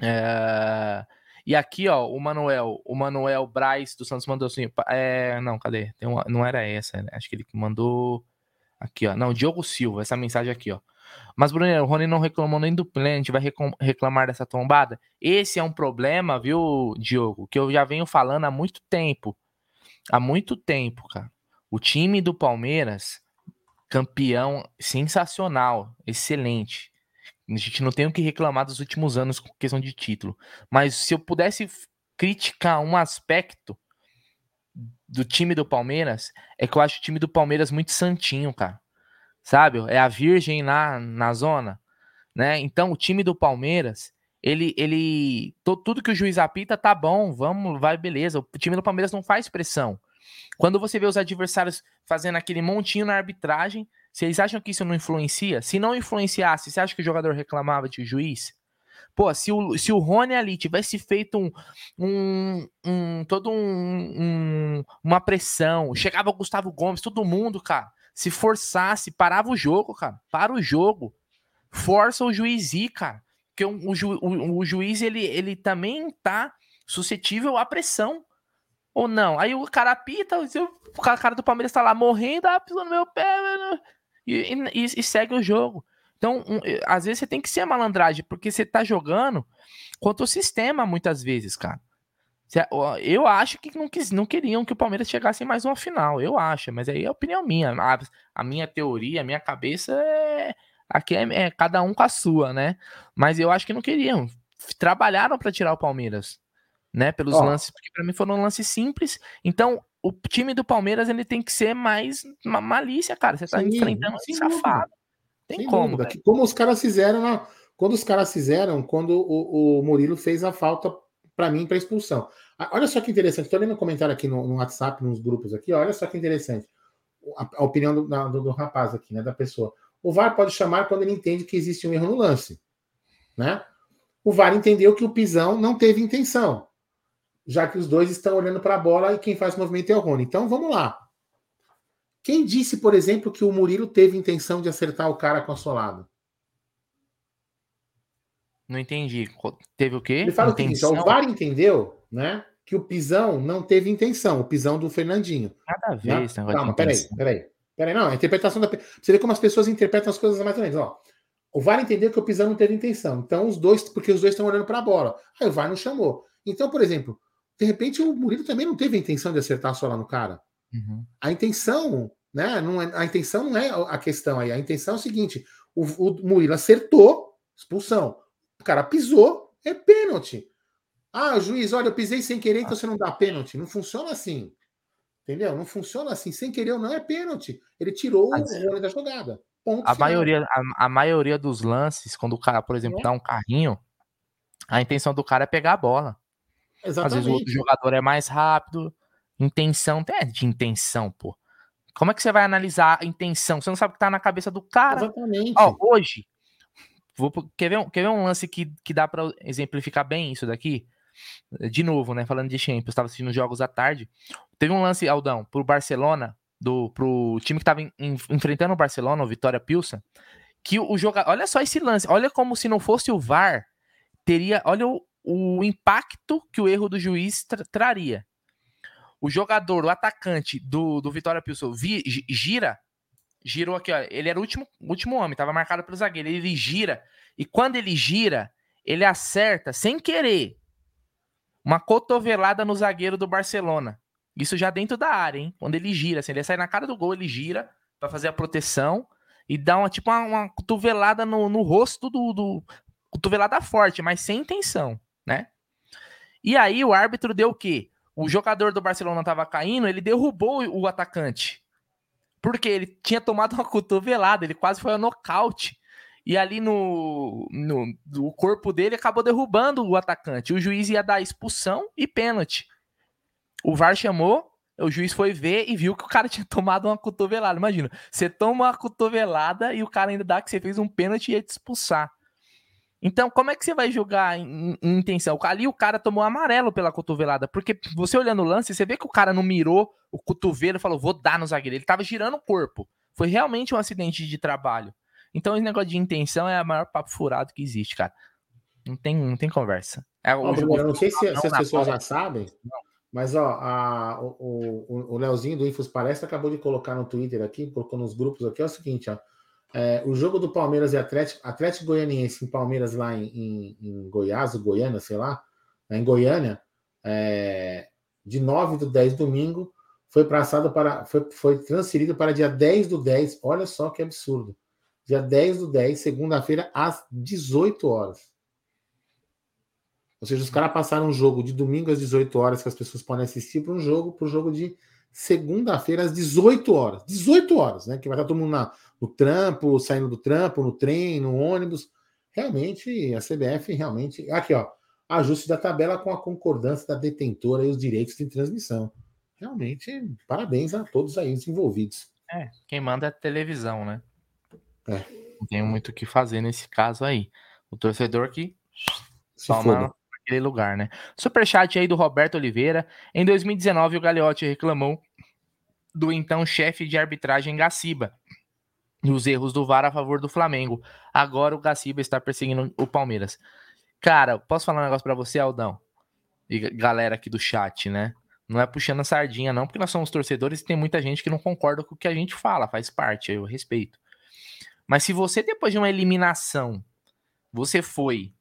É... E aqui, ó, o Manuel, o Manuel Braz do Santos mandou assim, é... não, cadê? Uma... Não era essa, né? acho que ele mandou aqui, ó. Não, Diogo Silva, essa mensagem aqui, ó. Mas, Bruno, o Rony não reclamou nem do plant, vai reclamar dessa tombada? Esse é um problema, viu, Diogo, que eu já venho falando há muito tempo. Há muito tempo, cara. O time do Palmeiras, campeão sensacional, excelente. A gente não tem o que reclamar dos últimos anos com questão de título. Mas se eu pudesse criticar um aspecto do time do Palmeiras, é que eu acho o time do Palmeiras muito santinho, cara sabe? É a Virgem lá na zona, né? Então o time do Palmeiras, ele, ele, tudo que o juiz apita tá bom, vamos, vai, beleza. O time do Palmeiras não faz pressão. Quando você vê os adversários fazendo aquele montinho na arbitragem, vocês acham que isso não influencia? Se não influenciasse, você acha que o jogador reclamava de juiz? Pô, se o, se o Rony ali tivesse feito um, um, um todo um, um, uma pressão, chegava o Gustavo Gomes, todo mundo, cara, se forçasse, parava o jogo, cara. Para o jogo. Força o juiz ir, cara. Porque o, o, o, juiz, ele, ele também tá suscetível à pressão. Ou não? Aí o cara apita, o cara do Palmeiras tá lá morrendo, ah, no meu pé, e, e, e, segue o jogo. Então, um, às vezes você tem que ser malandragem, porque você tá jogando contra o sistema muitas vezes, cara. Eu acho que não, quis, não queriam que o Palmeiras chegasse em mais uma final. Eu acho, mas aí é opinião minha. A, a minha teoria, a minha cabeça é. Aqui é, é, cada um com a sua, né? Mas eu acho que não queriam. Trabalharam para tirar o Palmeiras, né? Pelos oh. lances, porque para mim foram lances simples. Então, o time do Palmeiras ele tem que ser mais uma malícia, cara. Você tá sim, enfrentando um safado. Tem Sem como. Como os caras fizeram na, quando os caras fizeram, quando o, o Murilo fez a falta para mim para expulsão. Olha só que interessante, estou lendo um comentário aqui no, no, WhatsApp, nos grupos aqui, olha só que interessante. A, a opinião do, do, do, rapaz aqui, né, da pessoa. O VAR pode chamar quando ele entende que existe um erro no lance, né? O VAR entendeu que o Pisão não teve intenção, já que os dois estão olhando para a bola e quem faz o movimento é o Rony. Então vamos lá. Quem disse, por exemplo, que o Murilo teve intenção de acertar o cara com a solada? Não entendi. Teve o quê? Ele fala intenção? o seguinte: o VAR entendeu, né? Que o Pisão não teve intenção, o Pisão do Fernandinho. Nada a ver né? esse negócio Calma, peraí, peraí. Peraí, não, a interpretação da. Você vê como as pessoas interpretam as coisas mais ou menos. Ó, o VAR entendeu que o Pisão não teve intenção. Então, os dois, porque os dois estão olhando para a bola. Aí o VAR não chamou. Então, por exemplo, de repente o Murilo também não teve a intenção de acertar só lá no cara. Uhum. A intenção, né? Não é, a intenção não é a questão aí. A intenção é o seguinte: o, o Murilo acertou, expulsão cara pisou, é pênalti. Ah, juiz, olha, eu pisei sem querer, então você não dá pênalti. Não funciona assim. Entendeu? Não funciona assim. Sem querer não é pênalti. Ele tirou Mas, o Rony da jogada. Ponto a maioria, a, a, maioria dos lances, quando o cara, por exemplo, é. dá um carrinho, a intenção do cara é pegar a bola. Exatamente. Às vezes o jogador é mais rápido. Intenção, é de intenção, pô. Como é que você vai analisar a intenção? Você não sabe o que tá na cabeça do cara. Exatamente. Ó, hoje, Vou, quer, ver um, quer ver um lance que, que dá para exemplificar bem isso daqui? De novo, né? Falando de Champions, estava assistindo jogos à tarde. Teve um lance, Aldão, pro Barcelona, do, pro time que estava enfrentando o Barcelona, o Vitória Pilsen, que o, o jogador. Olha só esse lance, olha como se não fosse o VAR, teria. Olha o, o impacto que o erro do juiz tra traria. O jogador, o atacante do, do Vitória Pilsen, gira girou aqui, ó. Ele era o último, último homem, tava marcado pelo zagueiro. Ele gira. E quando ele gira, ele acerta, sem querer, uma cotovelada no zagueiro do Barcelona. Isso já dentro da área, hein? Quando ele gira, assim, ele sai na cara do gol, ele gira para fazer a proteção e dá uma, tipo, uma, uma cotovelada no, no rosto do, do. Cotovelada forte, mas sem intenção, né? E aí o árbitro deu o quê? O jogador do Barcelona tava caindo, ele derrubou o atacante. Porque ele tinha tomado uma cotovelada, ele quase foi ao nocaute. E ali no, no, no corpo dele acabou derrubando o atacante. O juiz ia dar expulsão e pênalti. O VAR chamou, o juiz foi ver e viu que o cara tinha tomado uma cotovelada. Imagina, você toma uma cotovelada e o cara ainda dá que você fez um pênalti e ia te expulsar. Então, como é que você vai julgar em, em, intenção? Ali o cara tomou amarelo pela cotovelada, porque você olhando o lance, você vê que o cara não mirou o cotovelo e falou, vou dar no zagueiro. Ele tava girando o corpo. Foi realmente um acidente de trabalho. Então, esse negócio de intenção é o maior papo furado que existe, cara. Não tem, não tem conversa. É, ó, Bruno, eu não sei se, se as pessoas já sabem, mas ó, a, o, o, o Leozinho do Infos Palestra acabou de colocar no Twitter aqui, colocou nos grupos aqui, é o seguinte, ó. É, o jogo do Palmeiras e Atlético, Atlético Goianiense em Palmeiras lá em, em, em Goiás, ou Goiânia, sei lá, né, em Goiânia, é, de 9 do 10 domingo, foi passado para. Foi, foi transferido para dia 10 do 10. Olha só que absurdo. Dia 10 do 10, segunda-feira, às 18 horas. Ou seja, os caras passaram um jogo de domingo às 18 horas que as pessoas podem assistir para um jogo, para o jogo de segunda-feira às 18 horas. 18 horas, né? Que vai estar todo mundo na, no trampo, saindo do trampo, no trem, no ônibus. Realmente, a CBF realmente. Aqui, ó. Ajuste da tabela com a concordância da detentora e os direitos de transmissão. Realmente, parabéns a todos aí os envolvidos. É, quem manda é a televisão, né? É. Não tem muito o que fazer nesse caso aí. O torcedor que Se toma aquele lugar, né? Superchat aí do Roberto Oliveira. Em 2019, o Galeotti reclamou do então chefe de arbitragem Gaciba e os erros do VAR a favor do Flamengo. Agora o Gaciba está perseguindo o Palmeiras. Cara, posso falar um negócio para você, Aldão? E galera aqui do chat, né? Não é puxando a sardinha, não, porque nós somos torcedores e tem muita gente que não concorda com o que a gente fala, faz parte, eu respeito. Mas se você, depois de uma eliminação, você foi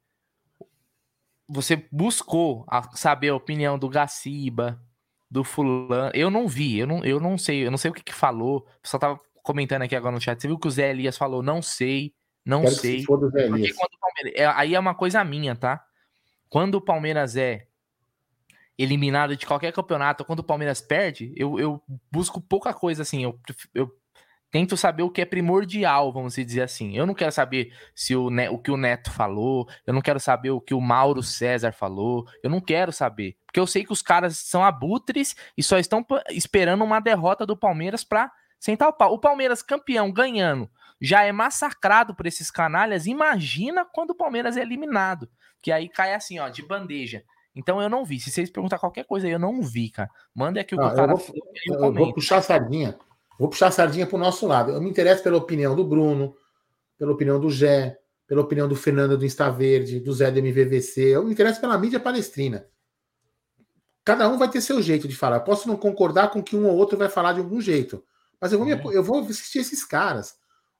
você buscou a saber a opinião do Gaciba, do fulano. Eu não vi, eu não, eu não sei, eu não sei o que, que falou. Só tava comentando aqui agora no chat. Você viu que o Zé Elias falou, não sei, não Quero sei. Que do Zé Elias. É, aí é uma coisa minha, tá? Quando o Palmeiras é eliminado de qualquer campeonato, quando o Palmeiras perde, eu, eu busco pouca coisa assim. Eu, eu tento saber o que é primordial, vamos dizer assim. Eu não quero saber se o, o que o Neto falou, eu não quero saber o que o Mauro César falou, eu não quero saber. Porque eu sei que os caras são abutres e só estão esperando uma derrota do Palmeiras para sentar o pau. O Palmeiras campeão ganhando já é massacrado por esses canalhas. Imagina quando o Palmeiras é eliminado, que aí cai assim, ó, de bandeja. Então eu não vi. Se vocês perguntar qualquer coisa, eu não vi, cara. Manda aqui o que ah, o cara eu vou, eu, eu vou puxar a sardinha. Vou puxar a sardinha para o nosso lado. Eu me interesso pela opinião do Bruno, pela opinião do Gé, pela opinião do Fernando do Insta Verde, do Zé do MVVC. Eu me interesso pela mídia palestrina. Cada um vai ter seu jeito de falar. Eu posso não concordar com que um ou outro vai falar de algum jeito, mas eu vou, me, eu vou assistir esses caras.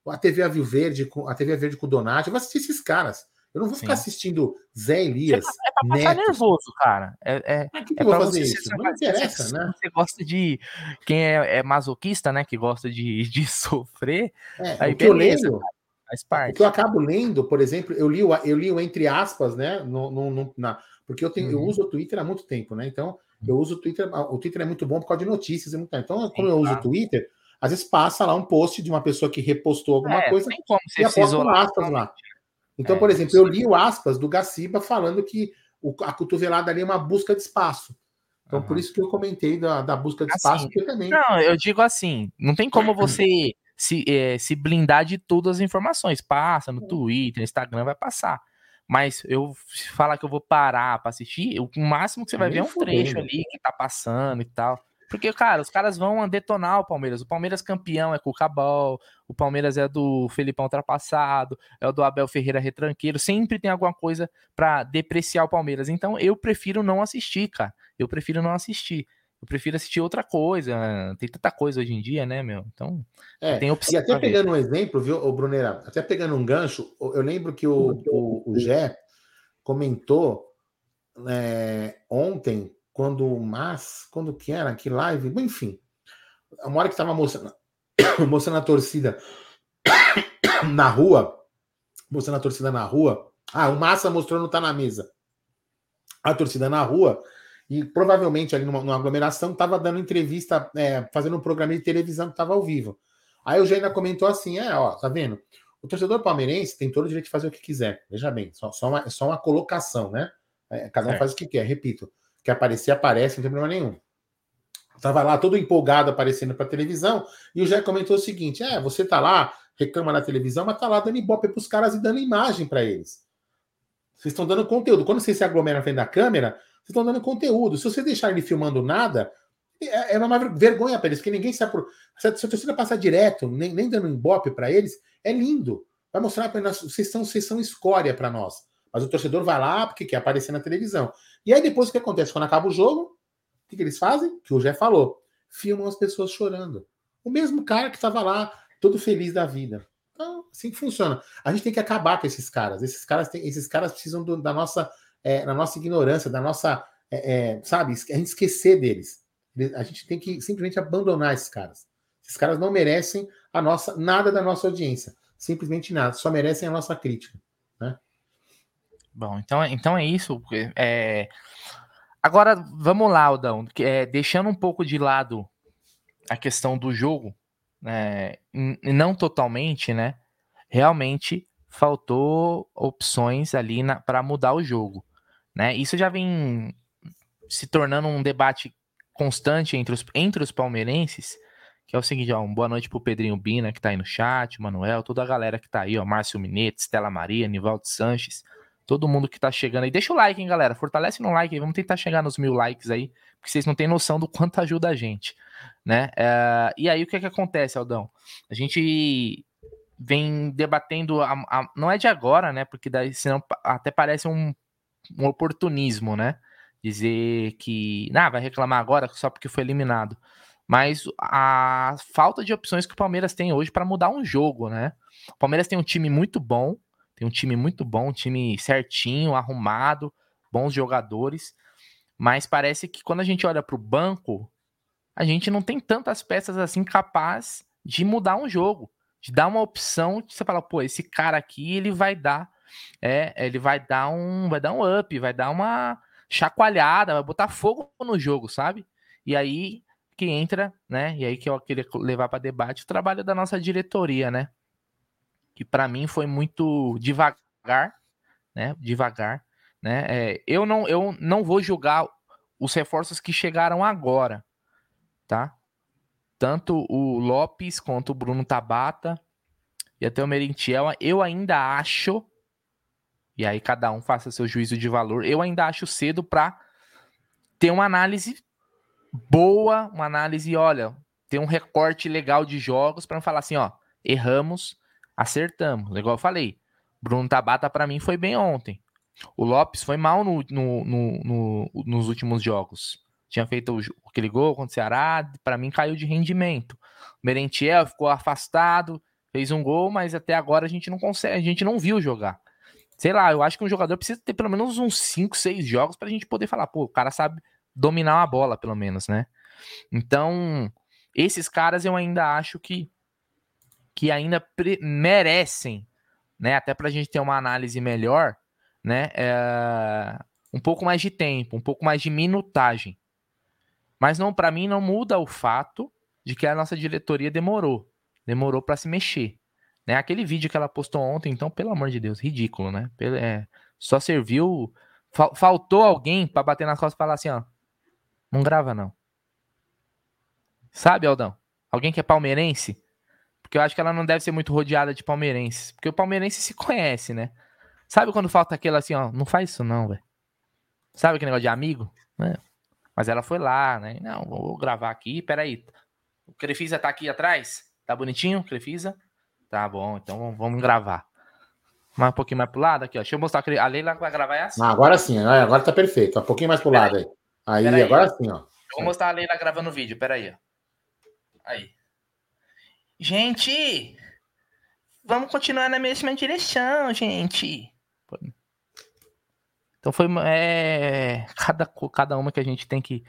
A TV a Verde, a TV Verde com o Donati, eu vou assistir esses caras. Eu não vou ficar Sim. assistindo Zé Elias. É pra passar Neto. nervoso, cara. É, é, Mas que, que é eu vou fazer isso? Não interessa, você, né? Você gosta de. Quem é, é, masoquista, né? Que gosta de, de sofrer. É, aí, o que beleza, eu lendo, faz parte. O que eu acabo lendo, por exemplo, eu li, o, eu li o entre aspas, né? No, no, no na, porque eu, tenho, uhum. eu uso o Twitter há muito tempo, né? Então, eu uso o Twitter. O Twitter é muito bom por causa de notícias. Então, como eu uso o Twitter, às vezes passa lá um post de uma pessoa que repostou alguma é, coisa e aposta aspas lá. Então, é, por exemplo, eu li o aspas do Gaciba falando que o, a cotovelada ali é uma busca de espaço. Então, uhum. por isso que eu comentei da, da busca de assim, espaço. Também... Não, eu digo assim: não tem como você se, é, se blindar de todas as informações. Passa no Twitter, no Instagram, vai passar. Mas eu falar que eu vou parar para assistir, o máximo que você vai ver é um trecho ali que tá passando e tal. Porque, cara, os caras vão detonar o Palmeiras. O Palmeiras campeão é Cucabol, o Palmeiras é do Felipão ultrapassado, é o do Abel Ferreira retranqueiro. Sempre tem alguma coisa para depreciar o Palmeiras. Então eu prefiro não assistir, cara. Eu prefiro não assistir. Eu prefiro assistir outra coisa. Tem tanta coisa hoje em dia, né, meu? Então, é, tem opção. E até pegando um exemplo, viu, Brunera? Até pegando um gancho, eu lembro que o, o, o Gé comentou é, ontem quando mas quando que era que live, enfim, uma hora que estava mostrando, mostrando a torcida na rua, mostrando a torcida na rua, ah, o Massa mostrou não tá na mesa, a torcida na rua e provavelmente ali numa, numa aglomeração estava dando entrevista, é, fazendo um programa de televisão que estava ao vivo. Aí o Jaina comentou assim, é, ó, tá vendo? O torcedor palmeirense tem todo o direito de fazer o que quiser. Veja bem, só, só, uma, só uma colocação, né? É, cada um é. faz o que quer, repito quer aparecer, aparece, não tem problema nenhum. Tava lá todo empolgado aparecendo para televisão e o Jé comentou o seguinte: é, você tá lá, reclama na televisão, mas tá lá dando ibope pros caras e dando imagem para eles. Vocês estão dando conteúdo. Quando vocês se aglomeram frente da câmera, vocês estão dando conteúdo. Se você deixar ele filmando nada, é, é uma vergonha para eles, porque ninguém sabe por. Se a torcida passar direto, nem, nem dando ibope para eles, é lindo. Vai mostrar para nós, vocês são, vocês são escória para nós. Mas o torcedor vai lá porque quer aparecer na televisão. E aí depois o que acontece? Quando acaba o jogo, o que, que eles fazem? Que o Jé falou. Filmam as pessoas chorando. O mesmo cara que estava lá, todo feliz da vida. Então, assim que funciona. A gente tem que acabar com esses caras. Esses caras, têm, esses caras precisam do, da nossa, é, da nossa ignorância, da nossa, é, é, sabe, a gente esquecer deles. A gente tem que simplesmente abandonar esses caras. Esses caras não merecem a nossa nada da nossa audiência, simplesmente nada. Só merecem a nossa crítica. Bom, então, então é isso. É... Agora, vamos lá, Aldão. É, deixando um pouco de lado a questão do jogo, né, não totalmente, né? Realmente faltou opções ali para mudar o jogo. Né? Isso já vem se tornando um debate constante entre os, entre os palmeirenses, que é o seguinte, ó, boa noite pro Pedrinho Bina, que tá aí no chat, Manuel, toda a galera que tá aí, ó, Márcio Minete, Stella Maria, Nivaldo Sanches, todo mundo que tá chegando aí. Deixa o like, hein, galera. Fortalece no like aí. Vamos tentar chegar nos mil likes aí, porque vocês não têm noção do quanto ajuda a gente, né? É, e aí, o que é que acontece, Aldão? A gente vem debatendo, a, a, não é de agora, né? Porque daí, senão até parece um, um oportunismo, né? Dizer que, ah, vai reclamar agora só porque foi eliminado. Mas a falta de opções que o Palmeiras tem hoje para mudar um jogo, né? O Palmeiras tem um time muito bom, tem um time muito bom, um time certinho, arrumado, bons jogadores, mas parece que quando a gente olha para o banco, a gente não tem tantas peças assim capaz de mudar um jogo, de dar uma opção de você falar, pô, esse cara aqui ele vai dar, é, ele vai dar um, vai dar um up, vai dar uma chacoalhada, vai botar fogo no jogo, sabe? E aí que entra, né? E aí que eu queria levar para debate o trabalho da nossa diretoria, né? Que para mim foi muito devagar, né? Devagar, né? É, eu não eu não vou julgar os reforços que chegaram agora, tá? Tanto o Lopes quanto o Bruno Tabata e até o Merentiel, eu ainda acho e aí cada um faça seu juízo de valor. Eu ainda acho cedo para ter uma análise boa, uma análise, olha, ter um recorte legal de jogos para não falar assim, ó, erramos, acertamos. Igual eu falei, Bruno Tabata para mim foi bem ontem. O Lopes foi mal no, no, no, no nos últimos jogos. Tinha feito aquele gol contra o Ceará, para mim caiu de rendimento. O Merentiel ficou afastado, fez um gol, mas até agora a gente não consegue, a gente não viu jogar. Sei lá, eu acho que um jogador precisa ter pelo menos uns 5, 6 jogos pra gente poder falar, pô, o cara sabe dominar uma bola, pelo menos, né? Então, esses caras eu ainda acho que, que ainda merecem, né? Até pra gente ter uma análise melhor, né? É, um pouco mais de tempo, um pouco mais de minutagem. Mas não, para mim não muda o fato de que a nossa diretoria demorou, demorou para se mexer. Né? Aquele vídeo que ela postou ontem, então, pelo amor de Deus, ridículo, né? É, só serviu. faltou alguém para bater nas costas e falar assim, ó. Não grava, não. Sabe, Aldão? Alguém que é palmeirense? Porque eu acho que ela não deve ser muito rodeada de palmeirenses. Porque o palmeirense se conhece, né? Sabe quando falta aquele assim, ó, não faz isso não, velho. Sabe aquele negócio de amigo? Né? Mas ela foi lá, né? Não, vou gravar aqui, peraí. O Crefisa tá aqui atrás? Tá bonitinho, Crefisa? Tá bom, então vamos gravar. Mais um pouquinho mais pro lado aqui, ó. Deixa eu mostrar. A Leila vai gravar é assim. Ah, agora sim, agora tá perfeito. Um pouquinho mais pro Pera lado aí. Aí, aí agora sim, ó. Eu vou mostrar a Leila gravando o vídeo, peraí, ó. Aí. Gente, vamos continuar na mesma direção, gente. Então foi é, cada, cada uma que a gente tem que,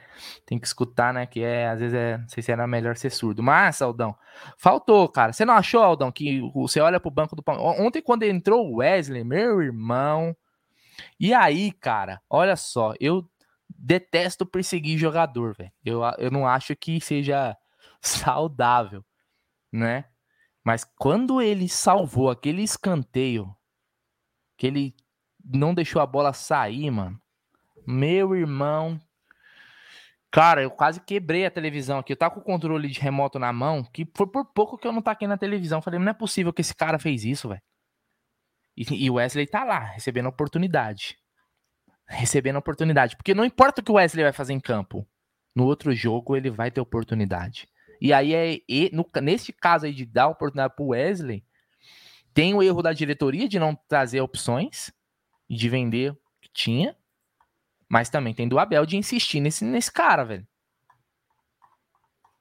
tem que escutar, né? Que é, às vezes, é, não sei se era melhor ser surdo. Mas, Aldão, faltou, cara. Você não achou, Aldão, que você olha pro banco do Palmeiras. Ontem, quando entrou o Wesley, meu irmão. E aí, cara, olha só, eu detesto perseguir jogador, velho. Eu, eu não acho que seja saudável, né? Mas quando ele salvou aquele escanteio, que ele não deixou a bola sair, mano. Meu irmão. Cara, eu quase quebrei a televisão aqui. Eu tava com o controle de remoto na mão, que foi por pouco que eu não taquei na televisão. Falei, não é possível que esse cara fez isso, velho. E, o Wesley tá lá, recebendo oportunidade. Recebendo oportunidade. Porque não importa o que o Wesley vai fazer em campo. No outro jogo, ele vai ter oportunidade. E aí, é, e, no, nesse caso aí de dar oportunidade pro Wesley, tem o erro da diretoria de não trazer opções e de vender o que tinha. Mas também tem do Abel de insistir nesse, nesse cara, velho.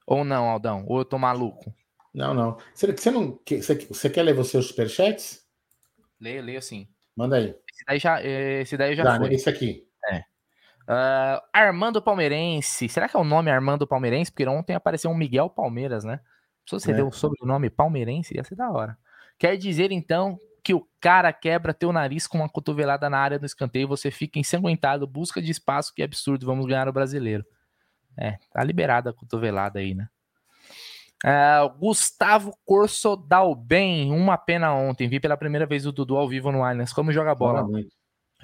Ou não, Aldão? Ou eu tô maluco? Não, não. Você, você, não, você, você quer ler os seus superchats? Leio, leio sim. Manda aí. Esse daí já, esse daí já Dá, foi. Esse aqui. Uh, Armando Palmeirense. Será que é o nome Armando Palmeirense? Porque ontem apareceu um Miguel Palmeiras, né? Se você é. deu o sobrenome Palmeirense, ia ser da hora. Quer dizer, então, que o cara quebra teu nariz com uma cotovelada na área do escanteio, você fica ensanguentado, busca de espaço, que absurdo, vamos ganhar o brasileiro. É, tá liberada a cotovelada aí, né? Uh, Gustavo Corso Dalben, uma pena ontem. Vi pela primeira vez o Dudu ao vivo no Allianz. Como joga bola?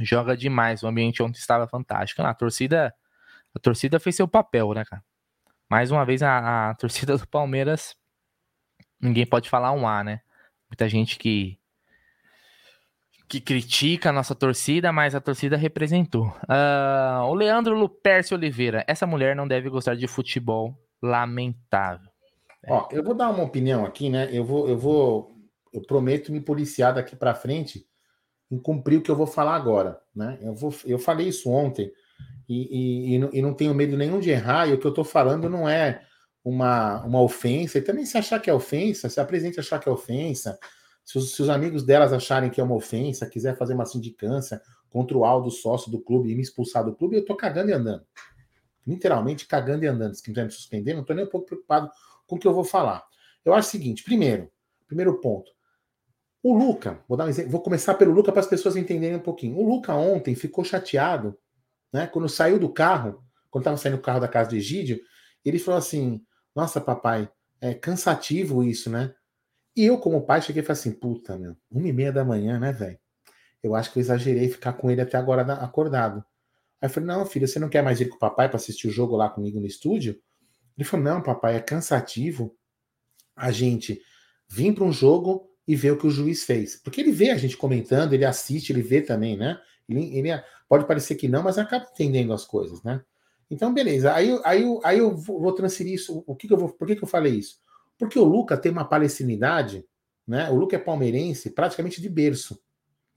Joga demais. O ambiente ontem estava fantástico. A torcida, a torcida fez seu papel, né, cara? Mais uma vez a, a torcida do Palmeiras, ninguém pode falar um A, né? Muita gente que que critica a nossa torcida, mas a torcida representou. Uh, o Leandro Lupercio Oliveira. Essa mulher não deve gostar de futebol. Lamentável. Ó, eu vou dar uma opinião aqui, né? Eu vou, eu vou, eu prometo me policiar daqui para frente em cumprir o que eu vou falar agora, né? Eu vou, eu falei isso ontem e, e, e, não, e não tenho medo nenhum de errar. E o que eu estou falando não é uma, uma ofensa. E também se achar que é ofensa, se apresente achar que é ofensa se os, se os, amigos delas acharem que é uma ofensa, quiser fazer uma sindicância contra o Aldo, sócio do clube, e me expulsar do clube, eu tô cagando e andando. Literalmente cagando e andando. Se quiser me suspender, não tô nem um pouco preocupado com o que eu vou falar. Eu acho o seguinte: primeiro, primeiro ponto. O Luca, vou dar um exemplo, vou começar pelo Luca para as pessoas entenderem um pouquinho. O Luca ontem ficou chateado, né? Quando saiu do carro, quando estava saindo do carro da casa do Egídio, ele falou assim: Nossa, papai, é cansativo isso, né? E eu, como pai, cheguei e falei assim: Puta, meu, uma e meia da manhã, né, velho? Eu acho que eu exagerei ficar com ele até agora acordado. Aí eu falei: Não, filho, você não quer mais ir com o papai para assistir o jogo lá comigo no estúdio? Ele falou: Não, papai, é cansativo a gente vir para um jogo e ver o que o juiz fez. Porque ele vê a gente comentando, ele assiste, ele vê também, né? Ele, ele pode parecer que não, mas acaba entendendo as coisas, né? Então, beleza. Aí, aí, aí eu vou transferir isso. O que, que eu vou, por que, que eu falei isso? Porque o Luca tem uma palestinidade, né? O Luca é palmeirense praticamente de berço,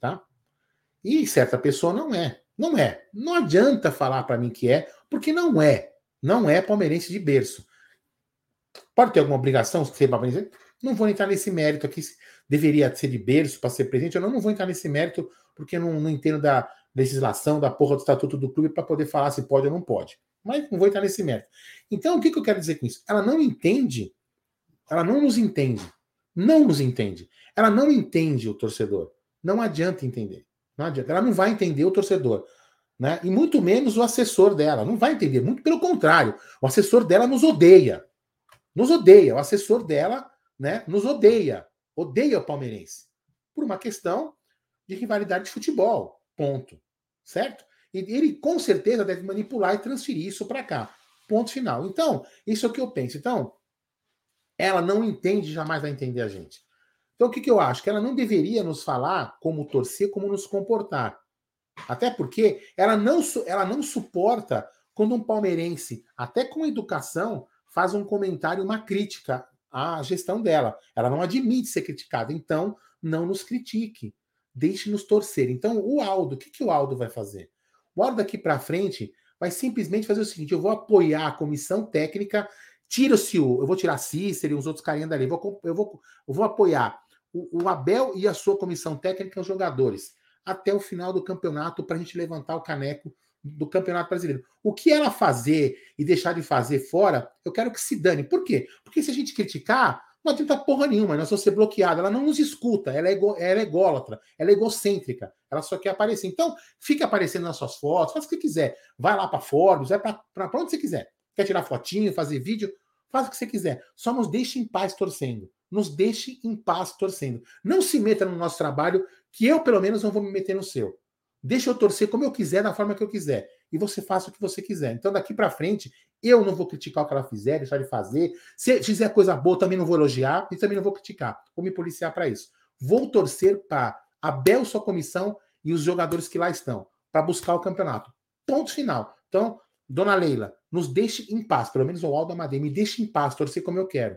tá? E certa pessoa não é. Não é. Não adianta falar para mim que é, porque não é. Não é palmeirense de berço. Pode ter alguma obrigação ser palmeirense? Não vou entrar nesse mérito aqui deveria ser de berço para ser presidente. Eu não, não vou entrar nesse mérito, porque não, não entendo da legislação, da porra do estatuto do clube para poder falar se pode ou não pode. Mas não vou entrar nesse mérito. Então, o que, que eu quero dizer com isso? Ela não entende, ela não nos entende. Não nos entende. Ela não entende o torcedor. Não adianta entender. Não adianta. Ela não vai entender o torcedor. Né? E muito menos o assessor dela. Não vai entender. Muito pelo contrário. O assessor dela nos odeia. Nos odeia. O assessor dela né, nos odeia odeia o palmeirense por uma questão de rivalidade de futebol. Ponto. Certo? E ele com certeza deve manipular e transferir isso para cá. Ponto final. Então, isso é o que eu penso. Então, ela não entende, jamais vai entender a gente. Então, o que, que eu acho? Que ela não deveria nos falar como torcer, como nos comportar. Até porque ela não, ela não suporta quando um palmeirense, até com educação, faz um comentário, uma crítica a gestão dela. Ela não admite ser criticada, então não nos critique. Deixe-nos torcer. Então, o Aldo, o que, que o Aldo vai fazer? O Aldo daqui para frente vai simplesmente fazer o seguinte: eu vou apoiar a comissão técnica, tira-se o. Eu vou tirar Cícero e os outros carinhas dali. Eu vou, eu vou, eu vou apoiar o, o Abel e a sua comissão técnica, os jogadores, até o final do campeonato, para a gente levantar o caneco do Campeonato Brasileiro. O que ela fazer e deixar de fazer fora, eu quero que se dane. Por quê? Porque se a gente criticar, não adianta porra nenhuma, nós vamos ser bloqueados. Ela não nos escuta, ela é, ego, ela é ególatra, ela é egocêntrica, ela só quer aparecer. Então, fica aparecendo nas suas fotos, faz o que quiser. Vai lá para Forbes, vai para onde você quiser. Quer tirar fotinho, fazer vídeo, faz o que você quiser. Só nos deixe em paz torcendo. Nos deixe em paz torcendo. Não se meta no nosso trabalho, que eu, pelo menos, não vou me meter no seu. Deixa eu torcer como eu quiser, da forma que eu quiser. E você faça o que você quiser. Então, daqui para frente, eu não vou criticar o que ela fizer, deixar de fazer. Se fizer coisa boa, também não vou elogiar e também não vou criticar. Vou me policiar para isso. Vou torcer para a Bel, sua comissão e os jogadores que lá estão, para buscar o campeonato. Ponto final. Então, dona Leila, nos deixe em paz. Pelo menos o Aldo Amadei, me deixe em paz, torcer como eu quero.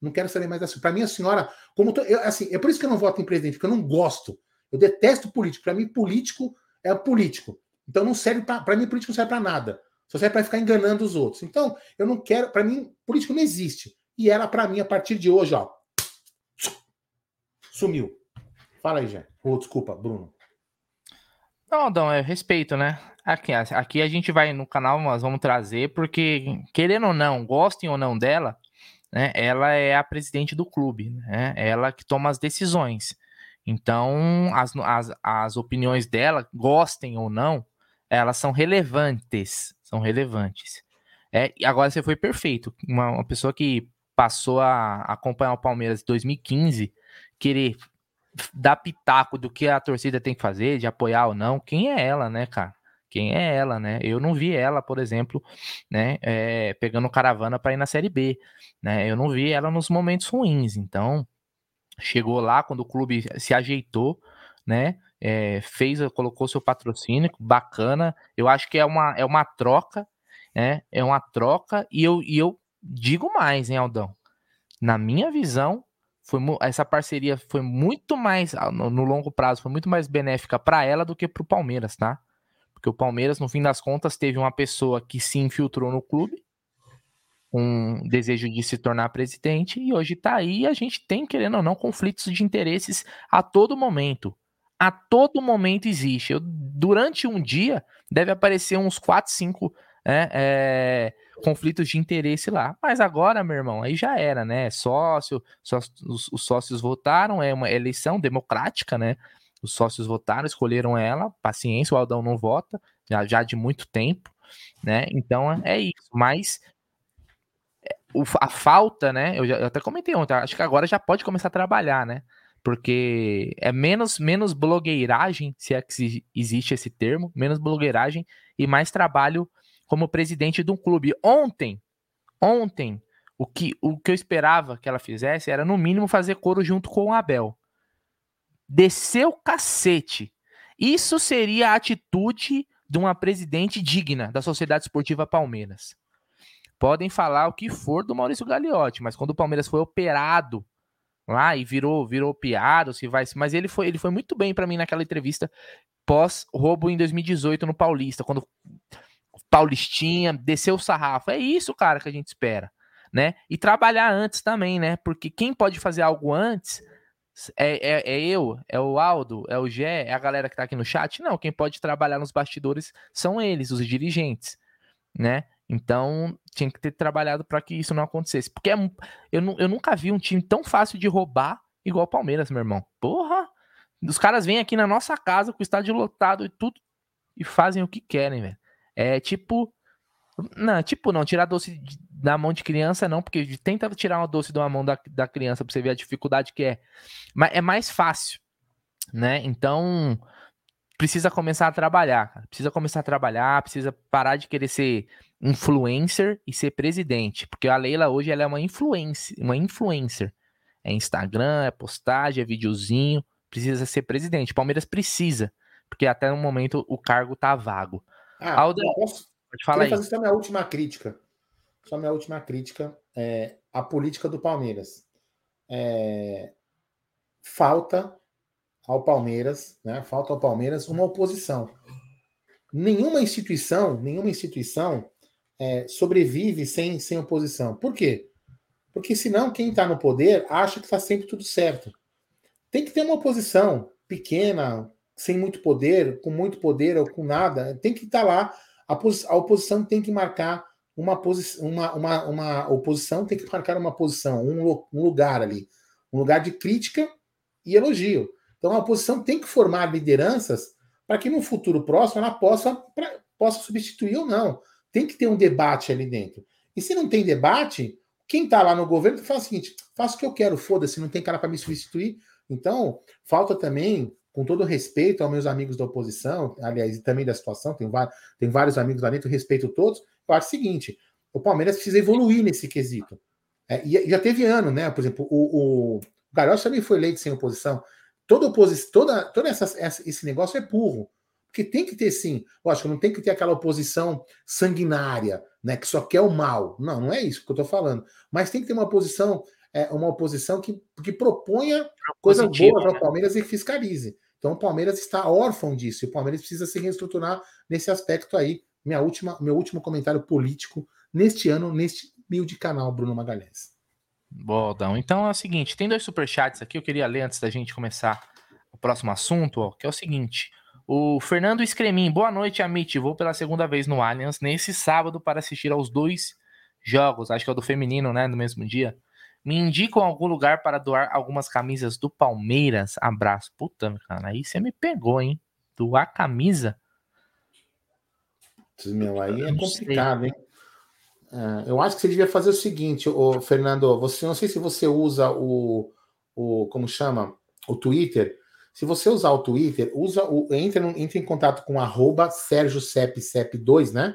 Não quero saber mais assim. Para mim, a senhora, como eu, assim, é por isso que eu não voto em presidente, porque eu não gosto. Eu detesto político. Para mim, político é político. Então não serve para mim, político não serve para nada. Só serve para ficar enganando os outros. Então, eu não quero, para mim, político não existe. E ela, para mim, a partir de hoje, ó, sumiu. Fala aí, Jé. Oh, desculpa, Bruno. Não, Adão, é respeito, né? Aqui, aqui a gente vai no canal, nós vamos trazer, porque, querendo ou não, gostem ou não dela, né? Ela é a presidente do clube, né? Ela que toma as decisões. Então, as, as, as opiniões dela, gostem ou não, elas são relevantes. São relevantes. É, e agora você foi perfeito. Uma, uma pessoa que passou a acompanhar o Palmeiras em 2015, querer dar pitaco do que a torcida tem que fazer, de apoiar ou não, quem é ela, né, cara? Quem é ela, né? Eu não vi ela, por exemplo, né, é, pegando caravana para ir na Série B, né? Eu não vi ela nos momentos ruins. Então, chegou lá quando o clube se ajeitou, né? É, fez, colocou seu patrocínio, bacana. Eu acho que é uma, é uma troca, né? É uma troca, e eu, e eu digo mais, hein, Aldão? Na minha visão, foi, essa parceria foi muito mais, no, no longo prazo, foi muito mais benéfica para ela do que para o Palmeiras, tá? Porque o Palmeiras, no fim das contas, teve uma pessoa que se infiltrou no clube, um desejo de se tornar presidente e hoje está aí a gente tem, querendo ou não, conflitos de interesses a todo momento. A todo momento existe. Eu durante um dia deve aparecer uns 4, 5 é, é, conflitos de interesse lá. Mas agora, meu irmão, aí já era, né? Sócio, sócio os, os, sócios votaram, é uma eleição democrática, né? Os sócios votaram, escolheram ela, paciência, o Aldão não vota, já, já de muito tempo, né? Então é isso. Mas o, a falta, né? Eu, já, eu até comentei ontem, acho que agora já pode começar a trabalhar, né? Porque é menos, menos blogueiragem, se é que existe esse termo, menos blogueiragem e mais trabalho como presidente de um clube. Ontem, ontem, o que, o que eu esperava que ela fizesse era, no mínimo, fazer coro junto com o Abel. Desceu cacete. Isso seria a atitude de uma presidente digna da Sociedade Esportiva Palmeiras. Podem falar o que for do Maurício Gagliotti, mas quando o Palmeiras foi operado lá e virou virou piada, se vai, mas ele foi ele foi muito bem para mim naquela entrevista pós roubo em 2018 no Paulista, quando Paulistinha, desceu o sarrafo. É isso, cara, que a gente espera, né? E trabalhar antes também, né? Porque quem pode fazer algo antes é, é, é, eu, é o Aldo, é o Gé, é a galera que tá aqui no chat? Não, quem pode trabalhar nos bastidores são eles, os dirigentes, né? Então, tinha que ter trabalhado para que isso não acontecesse. Porque é, eu, eu nunca vi um time tão fácil de roubar igual o Palmeiras, meu irmão. Porra! Os caras vêm aqui na nossa casa com o estádio lotado e tudo e fazem o que querem, velho. É tipo. Não, tipo, não, tirar doce da mão de criança, não, porque tenta tirar uma doce de uma mão da, da criança pra você ver a dificuldade que é. Mas é mais fácil, né? Então, precisa começar a trabalhar, cara. Precisa começar a trabalhar, precisa parar de querer ser influencer e ser presidente. Porque a Leila hoje ela é uma influencer, uma influencer. É Instagram, é postagem, é videozinho. Precisa ser presidente. Palmeiras precisa, porque até no momento o cargo tá vago. Ah, Aldo, posso, pode falar aí. fazer só minha última crítica. Só minha última crítica é a política do Palmeiras. É, falta ao Palmeiras, né? Falta ao Palmeiras uma oposição. Nenhuma instituição, nenhuma instituição é, sobrevive sem, sem oposição. Por quê? Porque senão quem está no poder acha que está sempre tudo certo. Tem que ter uma oposição pequena, sem muito poder, com muito poder ou com nada, tem que estar tá lá. A, a, oposição tem que marcar uma posição, uma, uma, uma oposição tem que marcar uma posição, um, um lugar ali, um lugar de crítica e elogio. Então a oposição tem que formar lideranças para que no futuro próximo ela possa, pra, possa substituir ou não. Tem que ter um debate ali dentro. E se não tem debate, quem está lá no governo fala o seguinte: faço o que eu quero, foda-se, não tem cara para me substituir. Então, falta também com todo respeito aos meus amigos da oposição, aliás, e também da situação, tem, tem vários amigos lá dentro, respeito todos, eu acho o seguinte: o Palmeiras precisa evoluir nesse quesito. É, e já teve ano, né? Por exemplo, o, o Garoto também foi eleito sem oposição. Toda oposição, toda, toda essa, essa, esse negócio é burro. Porque tem que ter, sim, lógico, não tem que ter aquela oposição sanguinária, né? Que só quer o mal. Não, não é isso que eu estou falando. Mas tem que ter uma oposição, é, uma oposição que, que proponha coisas boas para o Palmeiras e fiscalize. Então o Palmeiras está órfão disso, e o Palmeiras precisa se reestruturar nesse aspecto aí. Minha última, meu último comentário político neste ano, neste humilde canal, Bruno Magalhães. Bom, Então é o seguinte: tem dois superchats aqui, eu queria ler antes da gente começar o próximo assunto, ó, que é o seguinte. O Fernando Escremin, boa noite, Amit. Vou pela segunda vez no Allianz nesse sábado para assistir aos dois jogos, acho que é o do feminino, né? No mesmo dia. Me indicam algum lugar para doar algumas camisas do Palmeiras. Abraço. Puta, cara, aí você me pegou, hein? Doar camisa? Meu, aí é complicado, hein? É, eu acho que você devia fazer o seguinte, ô, Fernando. Você não sei se você usa o, o como chama, o Twitter. Se você usar o Twitter, usa o entra, entra em contato com arroba Sérgio Cep, Cep 2, né?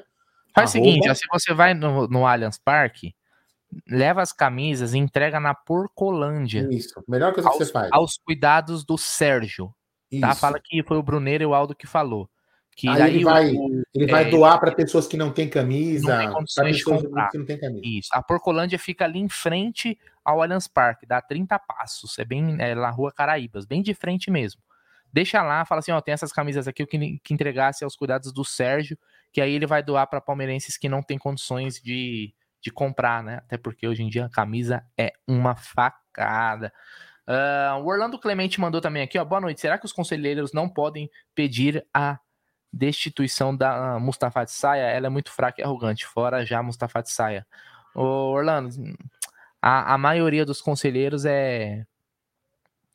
Faz arroba... o seguinte, se você vai no, no Allianz Parque, leva as camisas e entrega na Porcolândia. Isso, melhor coisa aos, que você faz. Aos cuidados do Sérgio. Tá? Fala que foi o Bruneiro e o Aldo que falou. Que aí, ele vai, o, ele vai é, doar para pessoas que não têm camisa, para pessoas que não têm camisa. Isso. A Porcolândia fica ali em frente ao Allianz Parque, dá 30 passos. É bem é, na Rua Caraíbas, bem de frente mesmo. Deixa lá, fala assim, ó, tem essas camisas aqui, eu que, que entregasse aos cuidados do Sérgio, que aí ele vai doar para palmeirenses que não têm condições de, de comprar, né? Até porque hoje em dia a camisa é uma facada. Uh, o Orlando Clemente mandou também aqui, ó. Boa noite. Será que os conselheiros não podem pedir a destituição da Mustafa Saia, ela é muito fraca e arrogante, fora já Mustafa Saia. Ô, Orlando, a, a maioria dos conselheiros é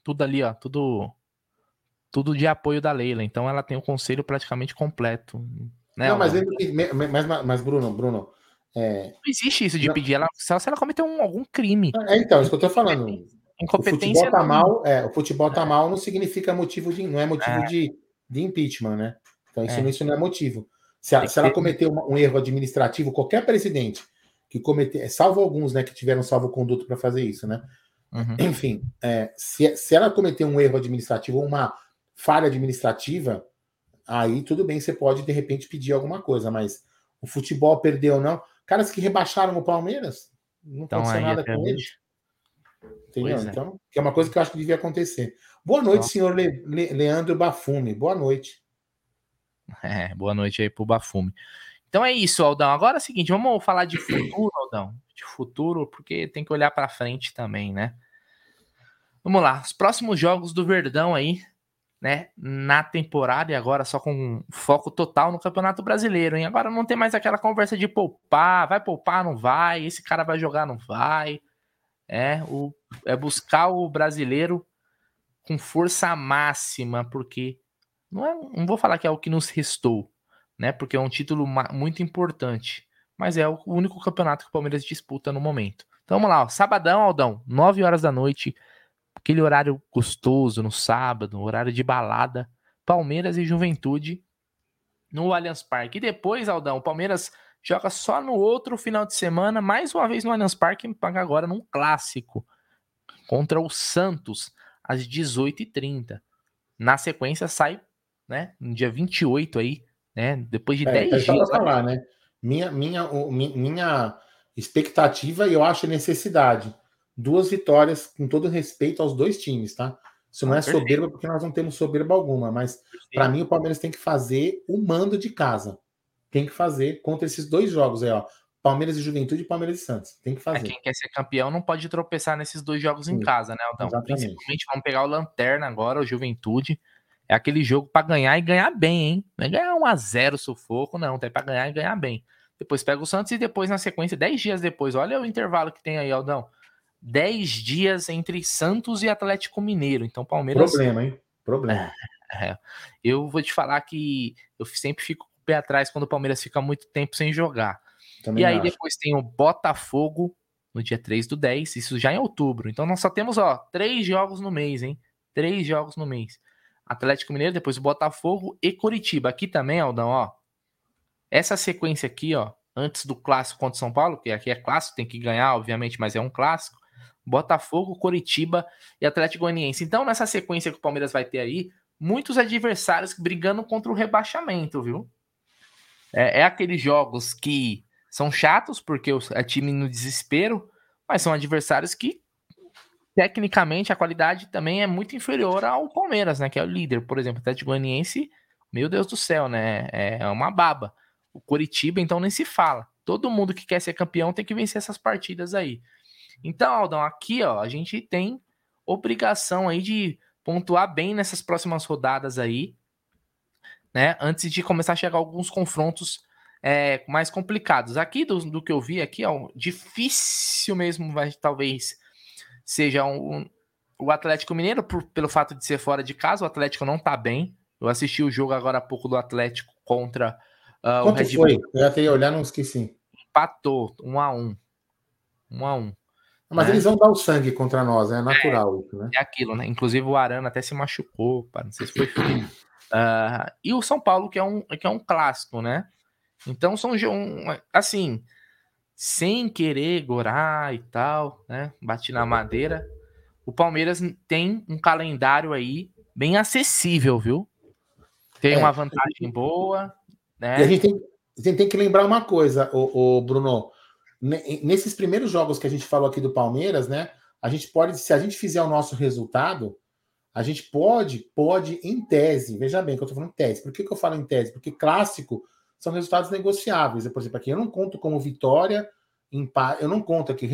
tudo ali, ó, tudo tudo de apoio da Leila, então ela tem o conselho praticamente completo. Né, não, mas, mas, mas, mas, Bruno, Bruno. É... Não existe isso de não. pedir ela só se ela cometeu um, algum crime. É, então, isso que eu tô falando. O futebol tá mal, é, o futebol tá é. mal não significa motivo de, não é motivo é. de, de impeachment, né? Então isso, é. isso não é motivo. Se, a, se ela cometeu um erro administrativo, qualquer presidente que cometer, salvo alguns, né, que tiveram salvo conduto para fazer isso, né? Uhum. Enfim, é, se, se ela cometer um erro administrativo ou uma falha administrativa, aí tudo bem, você pode de repente pedir alguma coisa, mas o futebol perdeu ou não. Caras que rebaixaram o Palmeiras, não então, aconteceu nada com eles. Entendeu? É. Então, que é uma coisa que eu acho que devia acontecer. Boa noite, Nossa. senhor Le, Le, Leandro Bafume. Boa noite. É, boa noite aí pro Bafume. Então é isso, Aldão. Agora é o seguinte, vamos falar de futuro, Aldão. De futuro, porque tem que olhar para frente também, né? Vamos lá, os próximos jogos do Verdão aí, né? Na temporada e agora só com foco total no Campeonato Brasileiro, hein? Agora não tem mais aquela conversa de poupar, vai poupar, não vai, esse cara vai jogar, não vai. É, o, é buscar o brasileiro com força máxima, porque não, é, não vou falar que é o que nos restou, né? Porque é um título muito importante, mas é o único campeonato que o Palmeiras disputa no momento. Então vamos lá, ó, sabadão, Aldão, 9 horas da noite, aquele horário gostoso no sábado, horário de balada, Palmeiras e Juventude no Allianz Parque. E depois, Aldão, o Palmeiras joga só no outro final de semana, mais uma vez no Allianz Parque, paga agora num clássico contra o Santos às 18h30. Na sequência sai, né, no dia 28 aí, né, depois de é, 10 dias. falar, né? Minha minha minha expectativa e eu acho necessidade. Duas vitórias com todo respeito aos dois times, tá? Isso não é soberba porque nós não temos soberba alguma, mas para mim o Palmeiras tem que fazer o mando de casa tem que fazer contra esses dois jogos aí, ó. Palmeiras e Juventude e Palmeiras e Santos. Tem que é, fazer. É, quem quer ser campeão não pode tropeçar nesses dois jogos Sim, em casa, né, Aldão? Exatamente. Principalmente vamos pegar o Lanterna agora, o Juventude. É aquele jogo para ganhar e ganhar bem, hein? Não é ganhar 1 a 0 sufoco, não. Tem para ganhar e ganhar bem. Depois pega o Santos e depois na sequência, 10 dias depois. Olha o intervalo que tem aí, Aldão. 10 dias entre Santos e Atlético Mineiro. Então, Palmeiras. Problema, hein? Problema. É, eu vou te falar que eu sempre fico pé atrás quando o Palmeiras fica muito tempo sem jogar. Também e aí acho. depois tem o Botafogo no dia 3 do 10, isso já em outubro. Então nós só temos, ó, três jogos no mês, hein? Três jogos no mês. Atlético Mineiro, depois o Botafogo e Curitiba. Aqui também, Aldão, ó. Essa sequência aqui, ó, antes do clássico contra São Paulo, que aqui é clássico, tem que ganhar, obviamente, mas é um clássico. Botafogo, Curitiba e Atlético Goianiense. Então, nessa sequência que o Palmeiras vai ter aí, muitos adversários brigando contra o rebaixamento, viu? É, é aqueles jogos que são chatos, porque é time no desespero, mas são adversários que, tecnicamente, a qualidade também é muito inferior ao Palmeiras, né? Que é o líder. Por exemplo, o Atlético Goianiense, meu Deus do céu, né? É uma baba. O Coritiba, então, nem se fala. Todo mundo que quer ser campeão tem que vencer essas partidas aí. Então, Aldão, aqui, ó, a gente tem obrigação aí de pontuar bem nessas próximas rodadas aí né? Antes de começar a chegar alguns confrontos é, mais complicados. Aqui, do, do, que eu vi aqui, ó, difícil mesmo, vai, talvez seja um, um, o Atlético Mineiro, por, pelo fato de ser fora de casa, o Atlético não tá bem. Eu assisti o jogo agora há pouco do Atlético contra uh, o Red foi? Bull. Eu já tenho olhar, não esqueci. Empatou, um a um. Um a um. Mas né? eles vão dar o sangue contra nós, é natural é, isso, né? É aquilo, né? Inclusive o Arana até se machucou, pá, não sei se foi frio. Uh, e o São Paulo, que é um, que é um clássico, né? Então são um, assim, sem querer gorar e tal, né? Bati na madeira. O Palmeiras tem um calendário aí bem acessível, viu? Tem é, uma vantagem boa, né? E a gente tem, a gente tem que lembrar uma coisa, o, Bruno. Nesses primeiros jogos que a gente falou aqui do Palmeiras, né? A gente pode, se a gente fizer o nosso resultado, a gente pode, pode, em tese, veja bem que eu estou falando em tese. Por que, que eu falo em tese? Porque clássico são resultados negociáveis. Por exemplo, aqui eu não conto como vitória, empate, eu não conto aqui.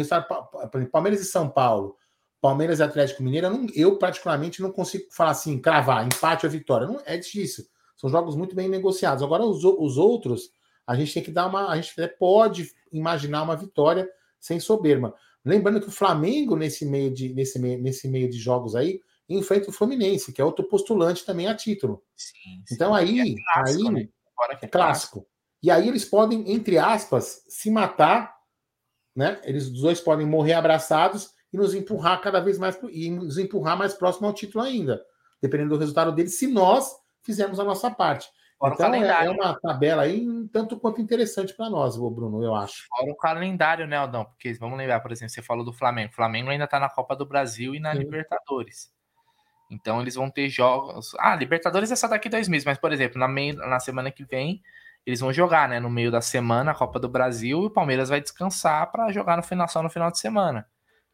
Palmeiras e São Paulo, Palmeiras e Atlético Mineiro, eu, não, eu particularmente não consigo falar assim, cravar, empate ou vitória. Não é difícil. São jogos muito bem negociados. Agora, os, os outros, a gente tem que dar uma. A gente pode imaginar uma vitória sem soberba. Lembrando que o Flamengo, nesse meio de, nesse meio, nesse meio de jogos aí, enfrenta o Fluminense, que é outro postulante também a título. Sim, sim. Então aí, é clássico, aí né? É clássico. E aí eles podem, entre aspas, se matar, né? Eles os dois podem morrer abraçados e nos empurrar cada vez mais e nos empurrar mais próximo ao título ainda, dependendo do resultado deles, se nós fizermos a nossa parte. Fora então é, é, uma tabela aí tanto quanto interessante para nós, Bruno, eu acho. Fora o calendário, né, Aldão? Porque vamos lembrar, por exemplo, você falou do Flamengo. O Flamengo ainda está na Copa do Brasil e na Sim. Libertadores. Então eles vão ter jogos. Ah, Libertadores é só daqui dois meses, mas, por exemplo, na, meio, na semana que vem, eles vão jogar, né? No meio da semana, a Copa do Brasil, e o Palmeiras vai descansar para jogar no final, só no final de semana.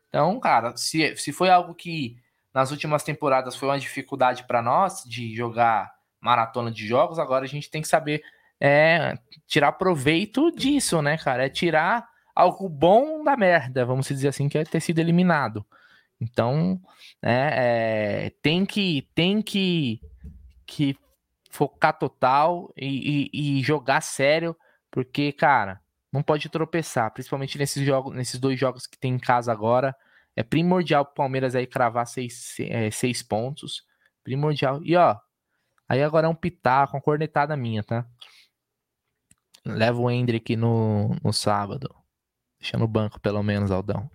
Então, cara, se, se foi algo que nas últimas temporadas foi uma dificuldade para nós de jogar maratona de jogos, agora a gente tem que saber é, tirar proveito disso, né, cara? É tirar algo bom da merda, vamos dizer assim, que é ter sido eliminado. Então, né, é, tem que tem que, que focar total e, e, e, jogar sério, porque, cara, não pode tropeçar, principalmente nesses jogos, nesses dois jogos que tem em casa agora. É primordial pro Palmeiras aí cravar seis, é, seis pontos. Primordial. E ó, Aí agora é um pitaco, uma cornetada minha, tá? Leva o Hendrick no, no sábado. Deixa no banco, pelo menos, Aldão.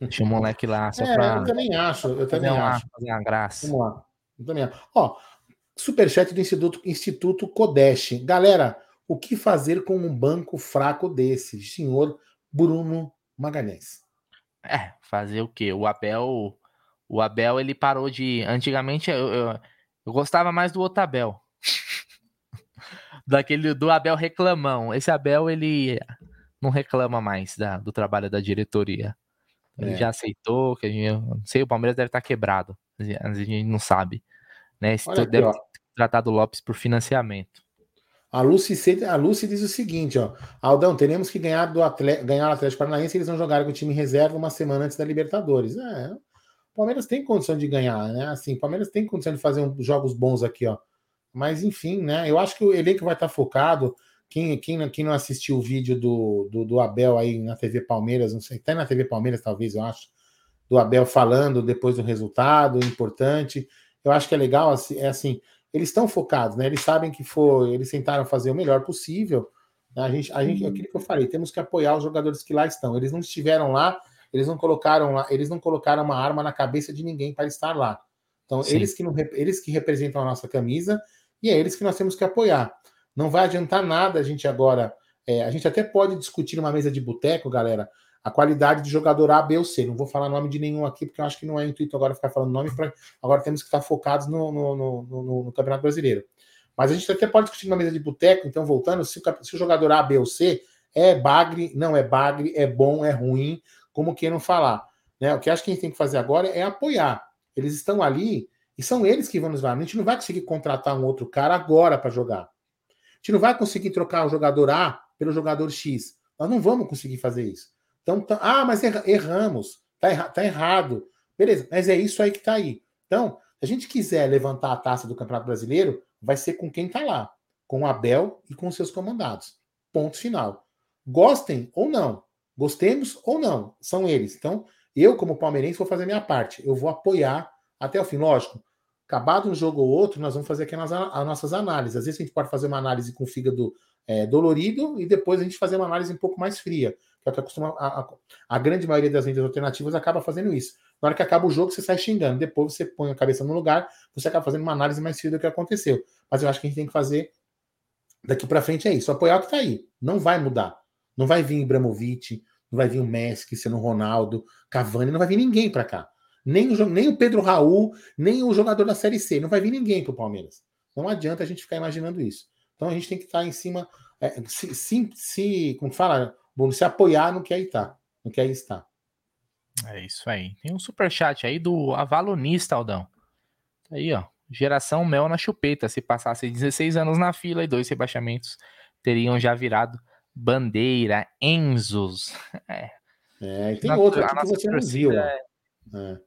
Deixa o moleque lá, só é, pra... Eu também acho, eu também uma, acho. Fazer uma graça. Vamos lá. Eu também acho. Ó, superchat do Instituto, Instituto Kodesh. Galera, o que fazer com um banco fraco desse? Senhor Bruno Magalhães. É, fazer o quê? O Abel... O Abel, ele parou de... Antigamente, eu, eu eu gostava mais do Otabel. Daquele do Abel reclamão. Esse Abel, ele não reclama mais da, do trabalho da diretoria. Ele é. já aceitou, que a gente, não sei, o Palmeiras deve estar quebrado. A gente não sabe. Né? Esse aqui, deve ó. ter tratado o Lopes por financiamento. A Lucy, a Lucy diz o seguinte, ó. Aldão, teremos que ganhar do Atlético, ganhar o Atlético Paranaense, eles não jogaram com o time reserva uma semana antes da Libertadores. É, Palmeiras tem condição de ganhar, né? Assim, o Palmeiras tem condição de fazer um, jogos bons aqui, ó. Mas enfim, né? Eu acho que o elenco vai estar focado. Quem, quem, quem não assistiu o vídeo do, do, do, Abel aí na TV Palmeiras, não sei, até na TV Palmeiras, talvez, eu acho, do Abel falando depois do resultado importante. Eu acho que é legal, assim, é assim, eles estão focados, né? Eles sabem que foi, eles tentaram fazer o melhor possível. Né? A gente, a gente, é aquilo que eu falei, temos que apoiar os jogadores que lá estão. Eles não estiveram lá eles não colocaram lá, eles não colocaram uma arma na cabeça de ninguém para estar lá. Então, eles que, não, eles que representam a nossa camisa e é eles que nós temos que apoiar. Não vai adiantar nada a gente agora. É, a gente até pode discutir numa mesa de boteco, galera, a qualidade de jogador A, B ou C. Não vou falar nome de nenhum aqui, porque eu acho que não é intuito agora ficar falando nome. Pra... Agora temos que estar focados no, no, no, no, Campeonato Brasileiro. Mas a gente até pode discutir numa mesa de boteco, então voltando, se o, se o jogador A, B ou C é bagre, não é bagre, é bom, é ruim, como queiram falar. Né? O que acho que a gente tem que fazer agora é apoiar. Eles estão ali e são eles que vão nos levar. A gente não vai conseguir contratar um outro cara agora para jogar. Gente não vai conseguir trocar o jogador A pelo jogador X. Nós não vamos conseguir fazer isso. Então, tá, ah, mas erramos. Tá, erra, tá errado. Beleza, mas é isso aí que tá aí. Então, se a gente quiser levantar a taça do Campeonato Brasileiro, vai ser com quem tá lá. Com o Abel e com seus comandados. Ponto final. Gostem ou não. Gostemos ou não, são eles. Então, eu, como palmeirense, vou fazer a minha parte. Eu vou apoiar até o fim. Lógico, acabado um jogo ou outro, nós vamos fazer aqui as, as nossas análises. Às vezes a gente pode fazer uma análise com fígado é, dolorido e depois a gente fazer uma análise um pouco mais fria. Que é o acostuma, a, a, a grande maioria das vendas alternativas acaba fazendo isso. Na hora que acaba o jogo, você sai xingando. Depois você põe a cabeça no lugar, você acaba fazendo uma análise mais fria do que aconteceu. Mas eu acho que a gente tem que fazer daqui para frente é isso. Apoiar o que está aí. Não vai mudar. Não vai vir Ibramovic, não vai vir o Messi, Cristiano Ronaldo, Cavani, não vai vir ninguém para cá. Nem o, nem o Pedro Raul, nem o jogador da Série C. Não vai vir ninguém para o Palmeiras. Não adianta a gente ficar imaginando isso. Então a gente tem que estar em cima, é, se, se, se, como fala, bom, se apoiar no que aí está. No que aí está. É isso aí. Tem um super chat aí do Avalonista, Aldão. Tá aí, ó. Geração mel na chupeta. Se passasse 16 anos na fila e dois rebaixamentos, teriam já virado Bandeira, Enzos. É, é e tem outro que você não viu. É... É.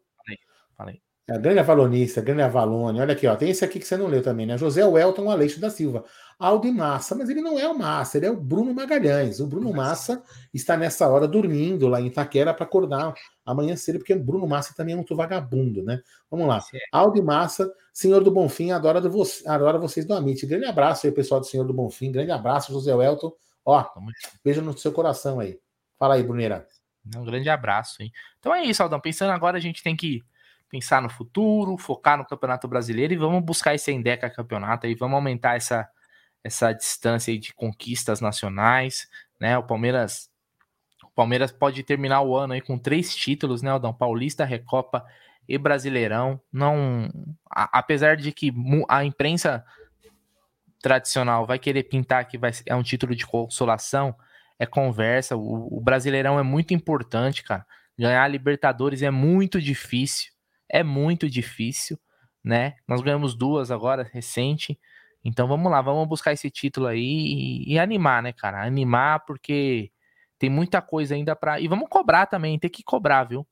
Falei, falei. É, grande avalonista, grande avalone. Olha aqui, ó. Tem esse aqui que você não leu também, né? José Welton Aleixo da Silva. Aldo Massa, mas ele não é o Massa, ele é o Bruno Magalhães. O Bruno Massa está nessa hora dormindo lá em Itaquera para acordar amanhã cedo, porque o Bruno Massa também é muito vagabundo, né? Vamos lá. Aldo Massa, Senhor do Bonfim, adora, do vo adora vocês do Amit. Grande abraço aí, pessoal do Senhor do Bonfim. Grande abraço, José Welton. Ó, beijo no seu coração aí. Fala aí, Bruneira. Um grande abraço, hein? Então é isso, Aldão. Pensando agora, a gente tem que pensar no futuro, focar no Campeonato Brasileiro e vamos buscar esse Endeca campeonato aí, vamos aumentar essa, essa distância de conquistas nacionais, né? O Palmeiras o Palmeiras pode terminar o ano aí com três títulos, né, Aldão? Paulista, Recopa e Brasileirão. Não, a, apesar de que a imprensa tradicional vai querer pintar que vai, é um título de consolação, é conversa. O, o Brasileirão é muito importante, cara. Ganhar a Libertadores é muito difícil é muito difícil, né? Nós ganhamos duas agora, recente. Então vamos lá, vamos buscar esse título aí e, e animar, né, cara? Animar porque tem muita coisa ainda para E vamos cobrar também, tem que cobrar, viu?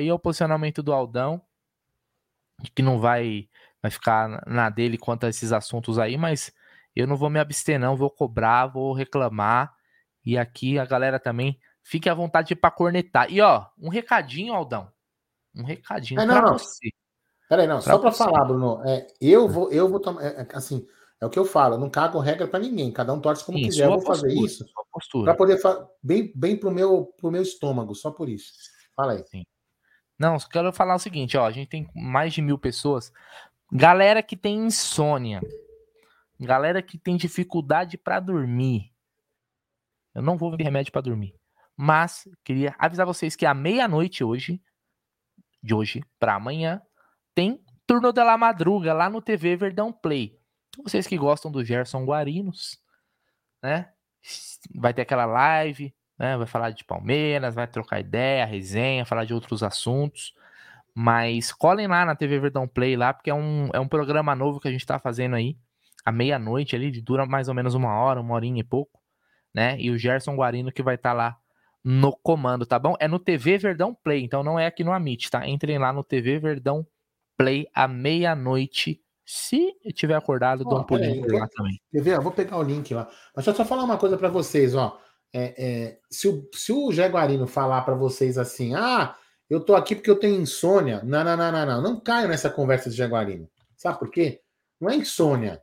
E é o posicionamento do Aldão, que não vai, vai ficar na dele quanto a esses assuntos aí, mas eu não vou me abster, não, vou cobrar, vou reclamar. E aqui a galera também fique à vontade para cornetar. E ó, um recadinho, Aldão. Um recadinho é, para você. Peraí, não, pra só para falar, Bruno, é, eu vou, eu vou tomar, é, é, assim, é o que eu falo, eu não cago regra para ninguém, cada um torce como Sim, quiser. Eu vou fazer postura, isso para poder bem, bem pro meu, pro meu estômago, só por isso. Fala aí. Sim. Não, só quero falar o seguinte, ó, a gente tem mais de mil pessoas. Galera que tem insônia, galera que tem dificuldade para dormir. Eu não vou vender remédio para dormir, mas queria avisar vocês que à meia-noite hoje de hoje para amanhã, tem Turno da Madruga lá no TV Verdão Play. Vocês que gostam do Gerson Guarinos, né? Vai ter aquela live, né? Vai falar de Palmeiras, vai trocar ideia, resenha, falar de outros assuntos. Mas colhem lá na TV Verdão Play lá, porque é um, é um programa novo que a gente tá fazendo aí. À meia-noite ali, dura mais ou menos uma hora, uma horinha e pouco, né? E o Gerson Guarino que vai estar tá lá no comando, tá bom? É no TV Verdão Play, então não é aqui no Amit, tá? Entrem lá no TV Verdão Play à meia-noite. Se eu tiver acordado, oh, dou um pulinho lá também. Ver? Eu vou pegar o link lá. Mas só, só falar uma coisa para vocês, ó. É, é, se, o, se o Jaguarino falar para vocês assim, ah, eu tô aqui porque eu tenho insônia. Não, não, não, não, não. Não caio nessa conversa de Jaguarino. Sabe por quê? Não é insônia.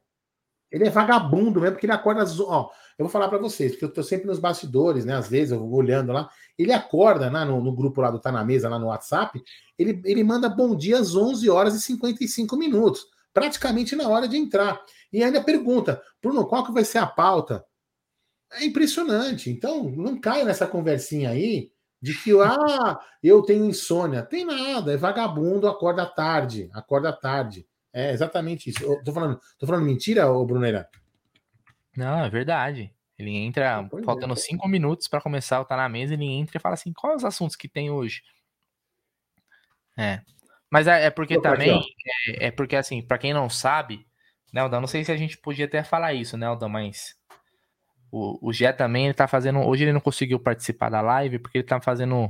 Ele é vagabundo mesmo, porque ele acorda. Ó, eu vou falar para vocês, porque eu tô sempre nos bastidores, né? Às vezes eu vou olhando lá. Ele acorda né, no, no, grupo lá do Tá na Mesa, lá no WhatsApp. Ele, ele manda bom dia às 11 horas e 55 minutos, praticamente na hora de entrar. E ainda pergunta, Bruno, qual que vai ser a pauta? É impressionante. Então, não caia nessa conversinha aí de que, ah, eu tenho insônia. Tem nada, é vagabundo, acorda tarde, acorda tarde. É exatamente isso. Eu tô falando, tô falando mentira, ô Bruneira? Não, é verdade. Ele entra, pois faltando é. cinco minutos para começar o Tá na Mesa, ele entra e fala assim: quais os assuntos que tem hoje? É. Mas é, é porque também, é, é, porque assim, para quem não sabe, né, Aldão, não sei se a gente podia até falar isso, né, Aldão, mas o, o Gé também, ele tá fazendo, hoje ele não conseguiu participar da live, porque ele tá fazendo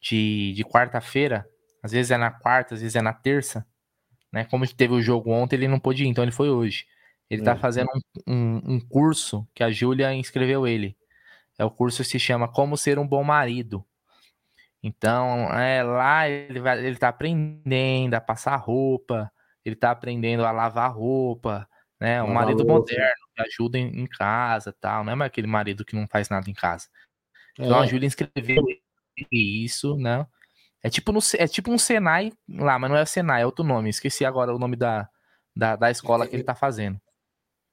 de, de quarta-feira, às vezes é na quarta, às vezes é na terça, né, como teve o jogo ontem, ele não pôde ir, então ele foi hoje. Ele está uhum. fazendo um, um, um, curso que a Júlia inscreveu ele. É o curso que se chama Como Ser um Bom Marido. Então, é, lá ele vai, ele tá aprendendo a passar roupa, ele está aprendendo a lavar roupa, né? Um marido moderno que ajuda em, em, casa, tal, não é mais aquele marido que não faz nada em casa. Então é. a Júlia inscreveu isso, né? É tipo, no, é tipo um Senai lá, mas não é Senai, é outro nome. Esqueci agora o nome da, da, da escola que ele está fazendo.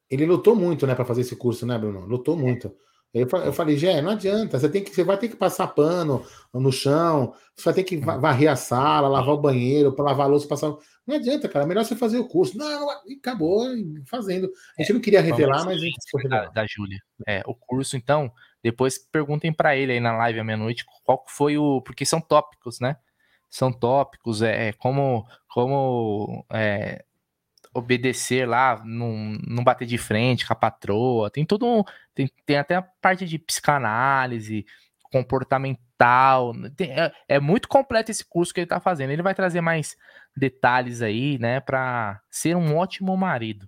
Ele lutou muito, né, para fazer esse curso, né, Bruno? Lutou muito. Eu, eu falei, Gé, não adianta, você tem que, você vai ter que passar pano no chão, você vai ter que varrer a sala, lavar o banheiro, para lavar a louça, passar. Não adianta, cara, melhor você fazer o curso. Não, e acabou fazendo. A gente é, não queria revelar, mas a gente da, da Júlia. É, o curso, então, depois perguntem para ele aí na live à meia-noite qual foi o. Porque são tópicos, né? São tópicos, é, é como, como é, obedecer lá, não, não bater de frente com a patroa. Tem tudo. Tem, tem até a parte de psicanálise, comportamental. Tem, é, é, muito completo esse curso que ele está fazendo. Ele vai trazer mais detalhes aí, né, para ser um ótimo marido.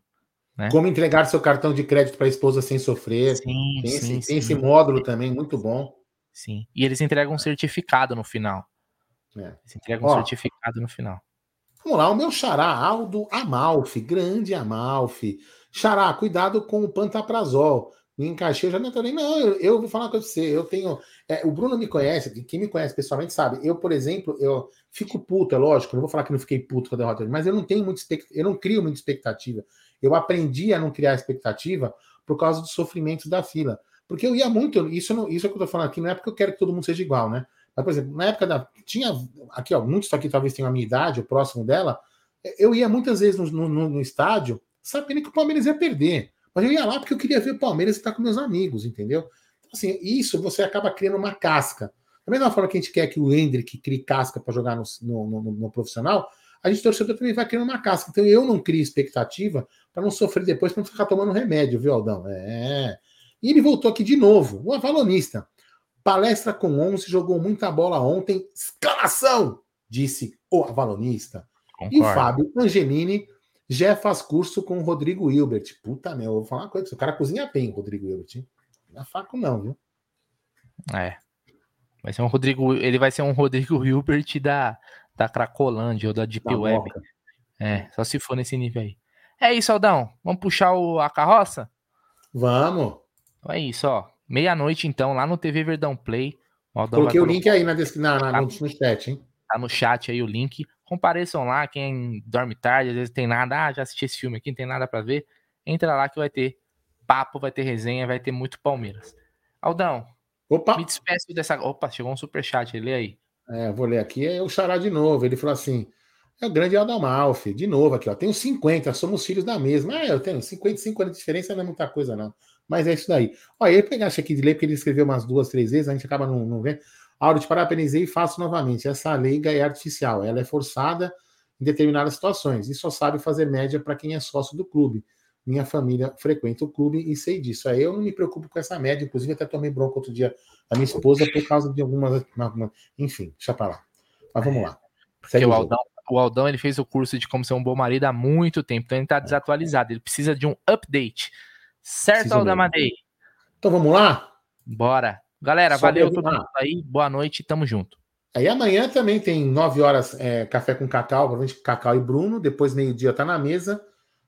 Né? Como entregar seu cartão de crédito para a esposa sem sofrer. Sim, tem, sim, esse, tem esse módulo também, muito bom. Sim. E eles entregam um certificado no final. É. Eles entregam Ó, um certificado no final. Vamos lá, o meu xará, Aldo Amalfi, grande Amalfi. Xará, cuidado com o pantaprazol. Me encaixei, eu já não nem. Não, eu, eu vou falar pra você. Eu tenho. É, o Bruno me conhece, quem me conhece pessoalmente sabe. Eu, por exemplo, eu fico puto, é lógico, não vou falar que não fiquei puto com a derrota, mas eu não tenho expectativa, eu não crio muita expectativa. Eu aprendi a não criar expectativa por causa dos sofrimentos da fila. Porque eu ia muito, isso, não, isso é que eu tô falando aqui, não é porque eu quero que todo mundo seja igual, né? Mas, por exemplo, na época da. Tinha. Aqui, ó, muitos aqui talvez tenham a minha idade, o próximo dela. Eu ia muitas vezes no, no, no estádio sabendo que o Palmeiras ia perder. Mas eu ia lá porque eu queria ver o Palmeiras estar com meus amigos, entendeu? Então, assim, isso você acaba criando uma casca. Da mesma forma que a gente quer que o Hendrick crie casca para jogar no, no, no, no, profissional, a gente torcedor também vai criando uma casca. Então eu não crio expectativa para não sofrer depois, para não ficar tomando remédio, viu, Aldão? É. E ele voltou aqui de novo, o avalonista. Palestra com 11, jogou muita bola ontem. Exclamação! Disse o avalonista. Concordo. E o Fábio Angelini já faz curso com o Rodrigo Hilbert. Puta meu, eu vou falar uma coisa. O cara cozinha bem, Rodrigo Hilbert. Não é faco, não, viu? É. Vai ser um Rodrigo. Ele vai ser um Rodrigo Hilbert da, da Cracolândia ou da Deep da Web. Boca. É, só se for nesse nível aí. É isso, Aldão. Vamos puxar o, a carroça? Vamos. Então é isso, ó. Meia-noite, então, lá no TV Verdão Play. O Coloquei o link aí na, na, na, no, no chat, hein? Tá no chat aí o link. Compareçam lá, quem dorme tarde, às vezes tem nada, ah, já assisti esse filme aqui, não tem nada para ver. Entra lá que vai ter papo, vai ter resenha, vai ter muito Palmeiras. Aldão, Opa. me despeço dessa. Opa, chegou um super chat, lê aí. É, vou ler aqui, é o Xará de novo. Ele falou assim: é o grande Aldamalfi, de novo aqui, ó. Tenho 50, somos filhos da mesma. Ah, eu tenho 55 anos de diferença, não é muita coisa, não. Mas é isso daí. Olha, ele pegasse aqui de ler, porque ele escreveu umas duas, três vezes, a gente acaba não, não vendo. Auro, te parabenizei e faço novamente. Essa lei é artificial, ela é forçada em determinadas situações e só sabe fazer média para quem é sócio do clube. Minha família frequenta o clube e sei disso. Aí eu não me preocupo com essa média, inclusive até tomei bronca outro dia da minha esposa por causa de algumas. Enfim, deixa para lá. Mas vamos lá. Porque o Aldão, o Aldão ele fez o curso de como ser um bom marido há muito tempo, então ele está desatualizado. Ele precisa de um update. Certo, Aldão Amadei? Então vamos lá? Bora. Galera, Só valeu todo mundo aí. Boa noite, tamo junto. Aí amanhã também tem 9 horas é, café com cacau, provavelmente Cacau e Bruno. Depois, meio-dia, tá na mesa.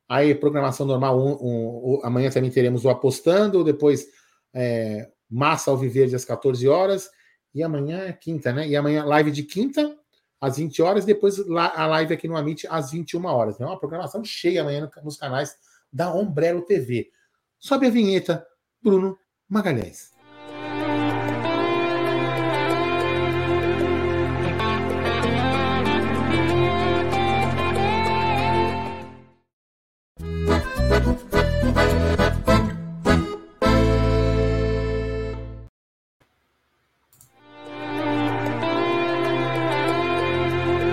Aí, programação normal. Um, um, um, amanhã também teremos o Apostando. Depois, é, Massa ao Viver às 14 horas. E amanhã é quinta, né? E amanhã, live de quinta, às 20 horas. Depois, a live aqui no Amit, às 21 horas. É uma programação cheia amanhã nos canais da Ombrello TV. Sobe a vinheta, Bruno Magalhães.